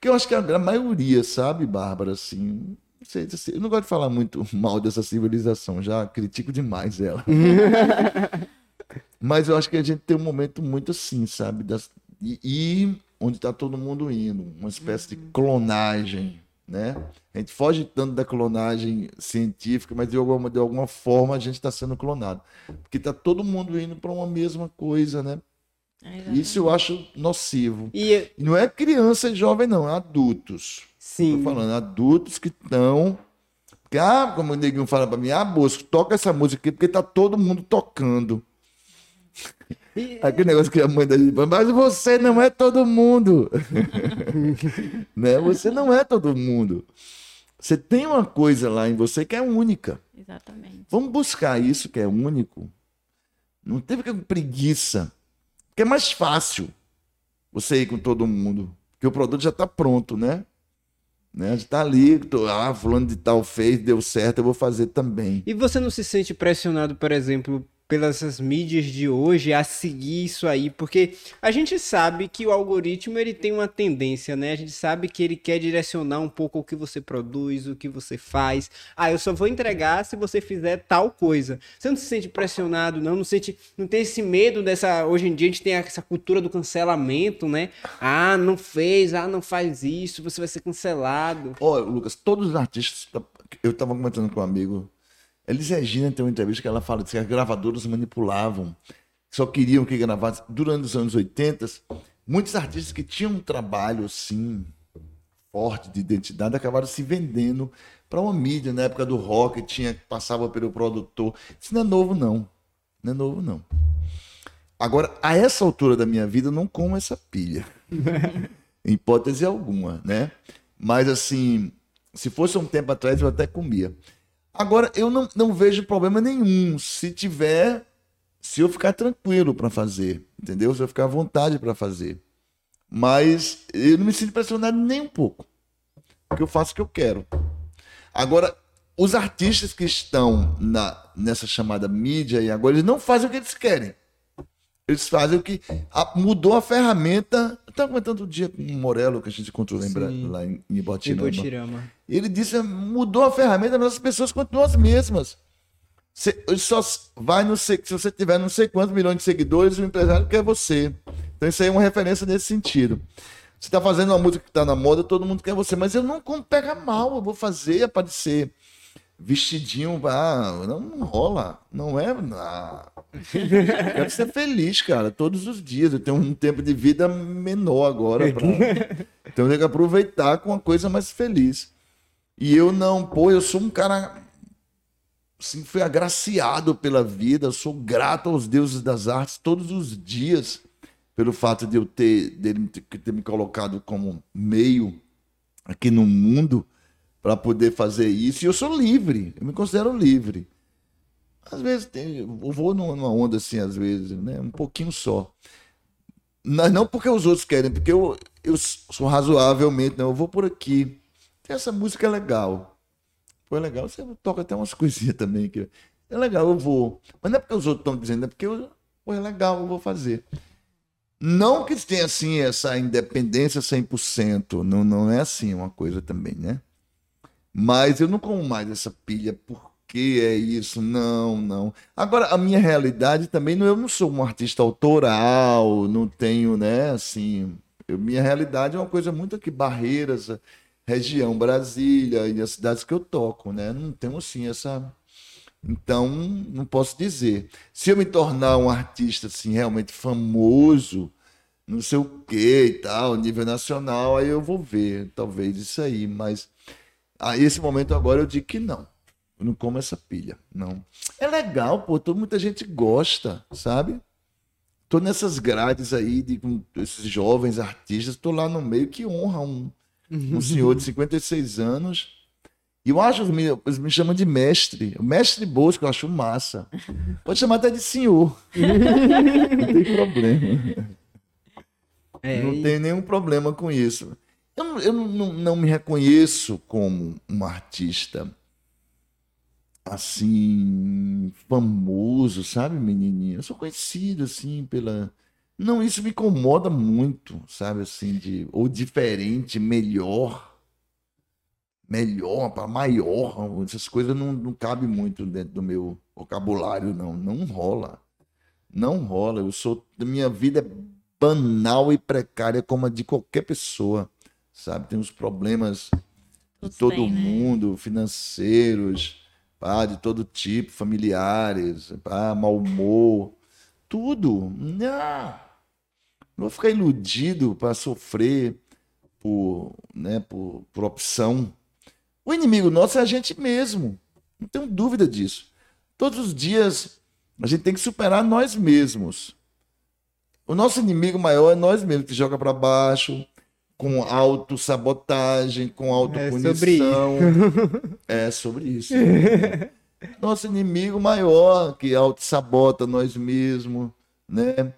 Porque eu acho que a, a maioria, sabe, Bárbara, assim, não sei, assim, eu não gosto de falar muito mal dessa civilização, já critico demais ela. Mas eu acho que a gente tem um momento muito assim, sabe? Das, e, e onde está todo mundo indo, uma espécie de clonagem, né? A gente foge tanto da clonagem científica, mas de alguma, de alguma forma a gente está sendo clonado. Porque está todo mundo indo para uma mesma coisa, né? É. Isso eu acho nocivo. E não é criança e jovem, não, é adultos. sim, Tô falando, adultos que estão. Ah, como o neguinho fala pra mim, ah, Bosco, toca essa música aqui porque tá todo mundo tocando. E- Aquele negócio que a mãe da gente fala, mas você não é todo mundo. né? Você não é todo mundo. Você tem uma coisa lá em você que é única. Exatamente. Vamos buscar isso que é único. Não teve que preguiça. É mais fácil. você ir com todo mundo. Porque o produto já está pronto, né? né? Está ali, tô, ah, fulano de tal fez, deu certo, eu vou fazer também. E você não se sente pressionado, por exemplo, pelas mídias de hoje a seguir isso aí, porque a gente sabe que o algoritmo ele tem uma tendência, né? A gente sabe que ele quer direcionar um pouco o que você produz, o que você faz. Ah, eu só vou entregar se você fizer tal coisa. Você não se sente pressionado, não? Não sente, não tem esse medo dessa. Hoje em dia a gente tem essa cultura do cancelamento, né? Ah, não fez, ah, não faz isso, você vai ser cancelado. Olha, Lucas, todos os artistas. Eu estava comentando com um amigo Elis Regina tem uma entrevista que ela fala que as gravadoras manipulavam, só queriam que gravasse. Durante os anos 80, muitos artistas que tinham um trabalho assim, forte de identidade, acabaram se vendendo para uma mídia. Na época do rock, tinha passava pelo produtor. Isso não é novo, não. Não é novo, não. Agora, a essa altura da minha vida, eu não como essa pilha. em hipótese alguma, né? Mas, assim, se fosse um tempo atrás, eu até comia. Agora, eu não, não vejo problema nenhum se tiver, se eu ficar tranquilo para fazer, entendeu? Se eu ficar à vontade para fazer. Mas eu não me sinto pressionado nem um pouco. Porque eu faço o que eu quero. Agora, os artistas que estão na, nessa chamada mídia e agora, eles não fazem o que eles querem. Eles fazem o que. A, mudou a ferramenta. Estava comentando o um dia com o Morello, que a gente encontrou lembra, lá em, em Ibotirama. Ibotirama. Ele disse: mudou a ferramenta, mas as pessoas continuam as mesmas. Você só vai no se você tiver não sei quantos milhões de seguidores, o empresário quer você. Então isso aí é uma referência nesse sentido. Você está fazendo uma música que está na moda, todo mundo quer você, mas eu não como pega mal, eu vou fazer aparecer vestidinho, ah, não, não rola, não é. Ah, quero ser feliz, cara, todos os dias. Eu tenho um tempo de vida menor agora, pra... então eu tenho que aproveitar com uma coisa mais feliz. E eu não, pô, eu sou um cara assim, fui agraciado pela vida, eu sou grato aos deuses das artes todos os dias pelo fato de eu ter, dele ter me colocado como meio aqui no mundo para poder fazer isso. E eu sou livre, eu me considero livre. Às vezes tem, eu vou numa onda assim, às vezes, né? Um pouquinho só. Não, porque os outros querem, porque eu, eu sou razoavelmente, não, eu vou por aqui. Essa música é legal. Foi legal, você toca até umas coisinhas também que é legal, eu vou. Mas não é porque os outros estão dizendo, é porque eu, é legal, eu vou fazer. Não que tenha assim essa independência 100%, não, não é assim uma coisa também, né? Mas eu não como mais essa pilha, por que é isso? Não, não. Agora, a minha realidade também, não, eu não sou um artista autoral, não tenho, né, assim. Eu, minha realidade é uma coisa muito aqui, Barreiras, região Brasília e as cidades que eu toco, né? Não tenho, assim, essa. Então, não posso dizer. Se eu me tornar um artista, assim, realmente famoso, não sei o que e tal, nível nacional, aí eu vou ver, talvez isso aí, mas a esse momento agora eu digo que não. Eu não como essa pilha, não. É legal, pô, todo, muita gente gosta, sabe? Tô nessas grades aí de com esses jovens artistas, tô lá no meio que honra um, um senhor de 56 anos. E eu acho, me, eles me chamam de mestre. Mestre Bosco, eu acho massa. Pode chamar até de senhor. não tem problema. É, não e... tem nenhum problema com isso. Eu, eu não, não me reconheço como um artista assim famoso, sabe, menininha? Eu sou conhecido assim pela não, isso me incomoda muito, sabe assim, de ou diferente, melhor. Melhor, para maior, essas coisas não, não cabem muito dentro do meu vocabulário, não. Não rola. Não rola. Eu sou. Minha vida é banal e precária como a de qualquer pessoa sabe? Tem os problemas de todo tem, né? mundo, financeiros, pá, de todo tipo, familiares, pá, mau humor, tudo. Ah, não vou ficar iludido para sofrer por, né, por, por opção. O inimigo nosso é a gente mesmo. Não tenho dúvida disso. Todos os dias a gente tem que superar nós mesmos. O nosso inimigo maior é nós mesmos, que joga para baixo, com autossabotagem, com autopunição. É sobre isso. É sobre isso. Nosso inimigo maior, que autossabota nós mesmos, né?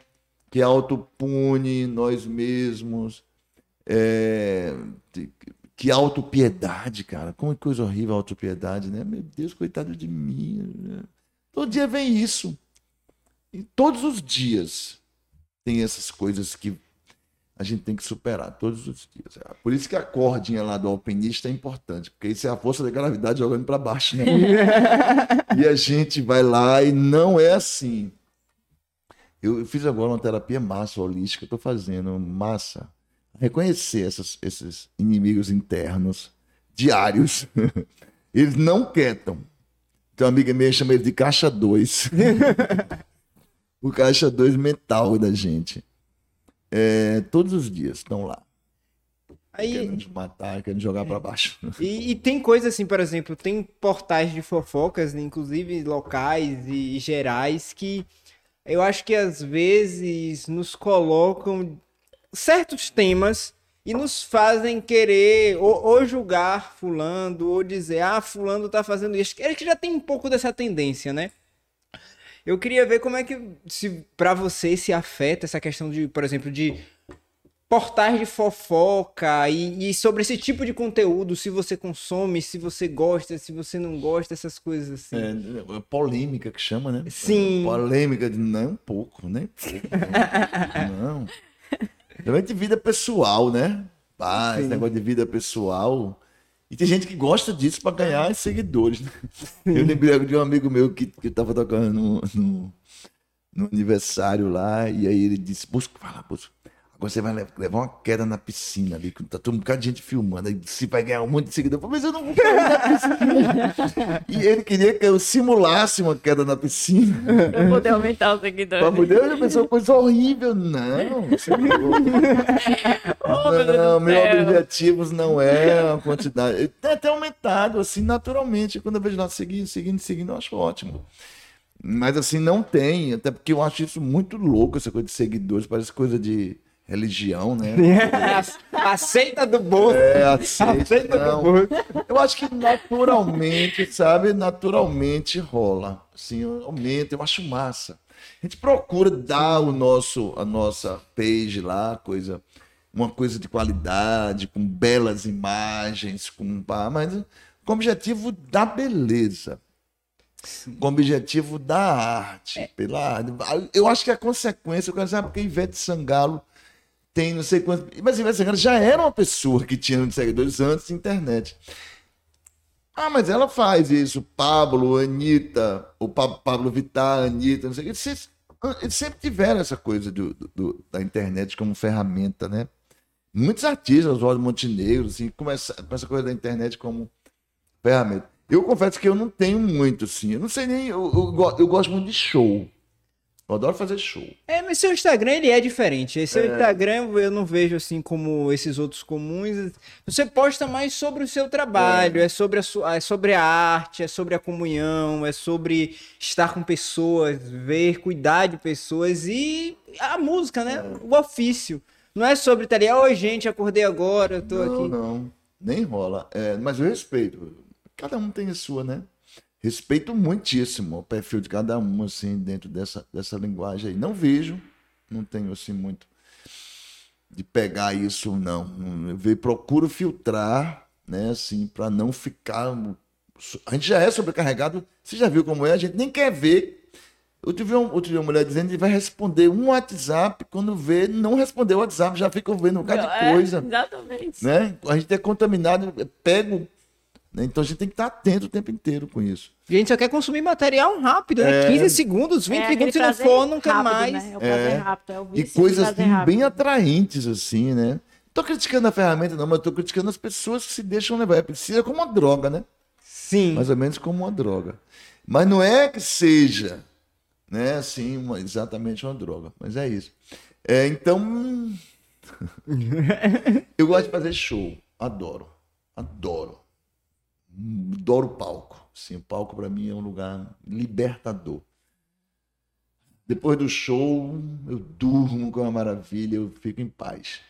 que autopune nós mesmos, é, que autopiedade, cara. Como é coisa horrível a autopiedade, né? Meu Deus, coitado de mim. Né? Todo dia vem isso. E todos os dias tem essas coisas que a gente tem que superar todos os dias. Por isso que a cordinha lá do alpinista é importante, porque isso é a força da gravidade jogando para baixo, né? e a gente vai lá e não é assim. Eu fiz agora uma terapia massa holística, estou fazendo massa. Reconhecer essas, esses inimigos internos diários. Eles não quietam. Tem uma amiga minha chama ele de caixa 2. o caixa 2 mental da gente. É, todos os dias estão lá. Aí, querendo matar, querendo jogar para baixo. E, e, tem coisa assim, por exemplo, tem portais de fofocas, inclusive locais e, e gerais, que eu acho que às vezes nos colocam certos temas e nos fazem querer ou, ou, julgar fulano, ou dizer, ah, fulano tá fazendo isso. Ele que já tem um pouco dessa tendência, né? Eu queria ver como é que, se para você se afeta essa questão de, por exemplo, de portais de fofoca e, e, sobre esse tipo de conteúdo, se você consome, se você gosta, se você não gosta, essas coisas assim. É, é polêmica que chama, né? Sim. Polêmica de não pouco, nem pouco. não. De vida pessoal, né? Ah, esse negócio de vida pessoal. E tem gente que gosta disso para ganhar seguidores. Né? Eu lembrei de um amigo meu que, que tava tocando no, no, no aniversário lá, e aí ele disse: Busca, fala, busca. Você vai levar uma queda na piscina ali, tá todo um bocado de gente filmando. Aí você vai ganhar um monte de seguidor. Mas eu não vou cair na piscina. e ele queria que eu simulasse uma queda na piscina. Pra poder aumentar os seguidores. Pra poder, eu pensei, coisa horrível. Não, você não, oh, não meus objetivos não é a quantidade. Tem até aumentado, assim, naturalmente. Quando eu vejo lá seguindo, seguindo, seguindo, eu acho ótimo. Mas assim, não tem, até porque eu acho isso muito louco, essa coisa de seguidores, parece coisa de religião, né? aceita do bolso. É, aceita, aceita do bolso. Eu acho que naturalmente, sabe? Naturalmente rola. Assim, aumenta, eu acho massa. A gente procura dar o nosso, a nossa page lá, coisa, uma coisa de qualidade, com belas imagens, com mas com o objetivo da beleza. Sim. Com o objetivo da arte. É. Pela, eu acho que a consequência, eu quero saber porque Ivete Sangalo tem não sei quantos. Mas Ivete Sangalo já era uma pessoa que tinha seguidores antes da internet. Ah, mas ela faz isso. Pablo, Anitta, o Pablo Vittar, Anitta, não sei o que. Eles, eles sempre tiveram essa coisa do, do, da internet como ferramenta, né? Muitos artistas, Oswaldo Montenegro, assim, com essa, com essa coisa da internet como ferramenta. Eu confesso que eu não tenho muito, assim. Eu não sei nem. Eu, eu, eu gosto muito de show. Eu adoro fazer show. É, mas seu Instagram ele é diferente. Esse é. Instagram eu não vejo assim como esses outros comuns. Você posta mais sobre o seu trabalho, é, é sobre, a sua, é sobre a arte, é sobre a comunhão, é sobre estar com pessoas, ver, cuidar de pessoas e a música, né? É. O ofício. Não é sobre estar ali, oi gente, acordei agora, eu tô não, aqui. Não, não, nem rola. É, mas eu respeito. Cada um tem a sua, né? Respeito muitíssimo o perfil de cada um, assim, dentro dessa, dessa linguagem aí. Não vejo, não tenho, assim, muito de pegar isso, não. Eu procuro filtrar, né, assim, para não ficar... A gente já é sobrecarregado, você já viu como é, a gente nem quer ver. Eu tive, um, eu tive uma mulher dizendo que vai responder um WhatsApp, quando vê, não respondeu o WhatsApp, já fica vendo um bocado de é, coisa. É, exatamente. Né? A gente é contaminado, pego? Então a gente tem que estar atento o tempo inteiro com isso. A gente só quer consumir material rápido, né? É... 15 segundos, 20 é, segundos, se não for, não quer mais. Né? É o prazer rápido, é o E coisas bem atraentes, assim, né? Tô criticando a ferramenta, não, mas tô criticando as pessoas que se deixam levar. Precisa como uma droga, né? Sim. Mais ou menos como uma droga. Mas não é que seja, né, assim, uma, exatamente uma droga. Mas é isso. É, então. eu gosto de fazer show. Adoro. Adoro adoro o palco. Sim, o palco para mim é um lugar libertador. Depois do show, eu durmo com uma maravilha, eu fico em paz.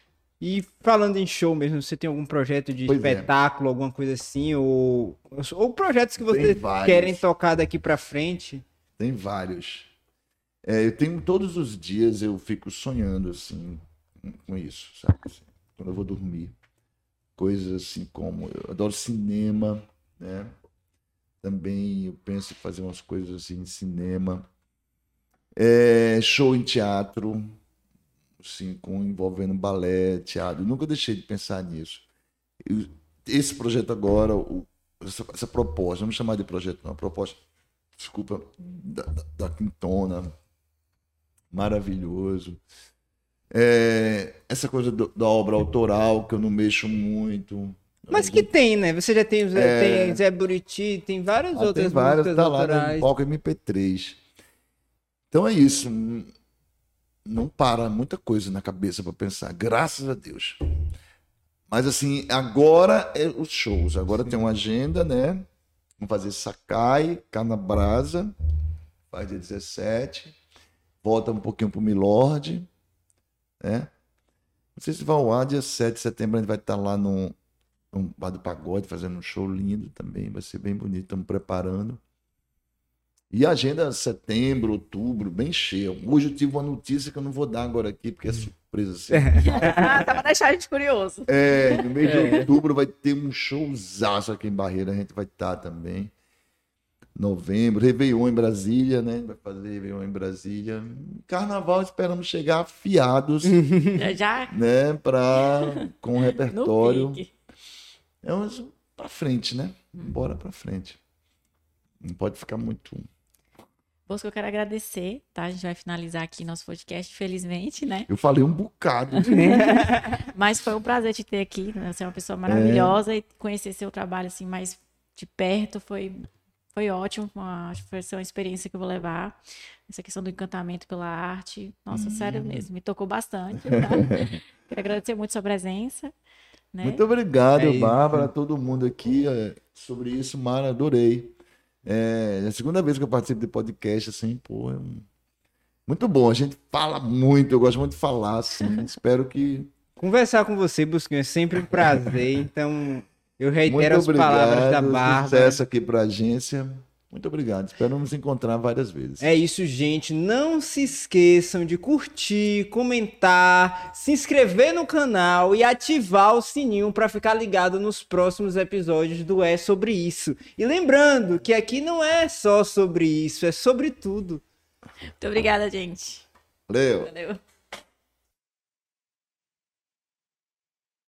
E falando em show mesmo, você tem algum projeto de pois é. espetáculo, é. alguma coisa assim, ou, ou projetos que vocês querem tocar daqui para frente? Tem vários. É, eu tenho todos os dias, eu fico sonhando assim com isso, sabe? Assim, quando eu vou dormir. Coisas assim como. Eu adoro cinema, né? Também eu penso em fazer umas coisas assim em cinema. É, show em teatro, assim, com, envolvendo balé, teatro. Eu nunca deixei de pensar nisso. Eu, esse projeto agora, o, essa, essa, proposta, vamos chamar de projeto, não, proposta, desculpa, da, da, da Quintona, maravilhoso. É, essa coisa do, da obra autoral, que eu não mexo muito. Mas que tem, né? Você já tem, é... tem Zé Buriti, tem várias ah, outras tem várias, músicas tá autorais. lá no palco MP3. Então é isso. Não para muita coisa na cabeça para pensar, graças a Deus. Mas assim, agora é os shows. Agora tem uma agenda, né? Vamos fazer Sakai, Canabrasa, faz dia 17. Volta um pouquinho pro Milord, né? Não sei se vai ao ar, dia 7 de setembro a gente vai estar lá no, no Bar do Pagode, fazendo um show lindo também, vai ser bem bonito, estamos preparando. E a agenda setembro, outubro, bem cheia. Hoje eu tive uma notícia que eu não vou dar agora aqui, porque é hum. surpresa. Assim. ah, tá pra deixar a gente curioso. É, no mês de é. outubro vai ter um showzaço aqui em Barreira, a gente vai estar também. Novembro, Réveillon em Brasília, né? Vai fazer Réveillon em Brasília. Carnaval esperamos chegar afiados. Já? Né? Pra, com o repertório. É um pra frente, né? Bora pra frente. Não pode ficar muito Bosco, eu quero agradecer, tá? A gente vai finalizar aqui nosso podcast, felizmente, né? Eu falei um bocado. Mas foi um prazer te ter aqui, né? Você é uma pessoa maravilhosa é. e conhecer seu trabalho assim mais de perto foi foi ótimo, acho que foi uma experiência que eu vou levar. Essa questão do encantamento pela arte, nossa, hum. sério mesmo, me tocou bastante. Tá? quero agradecer muito sua presença. Né? Muito obrigado, é Bárbara, todo mundo aqui. É, sobre isso, Mara, adorei. É, é a segunda vez que eu participo de podcast, assim, pô, é muito bom. A gente fala muito, eu gosto muito de falar, assim. Espero que. Conversar com você, Busquinho, é sempre um prazer. Então, eu reitero as palavras da Bárbara. Sucesso aqui para a agência. Muito obrigado. Espero nos encontrar várias vezes. É isso, gente. Não se esqueçam de curtir, comentar, se inscrever no canal e ativar o sininho para ficar ligado nos próximos episódios do É Sobre Isso. E lembrando que aqui não é só sobre isso, é sobre tudo. Muito obrigada, gente. Valeu. Valeu.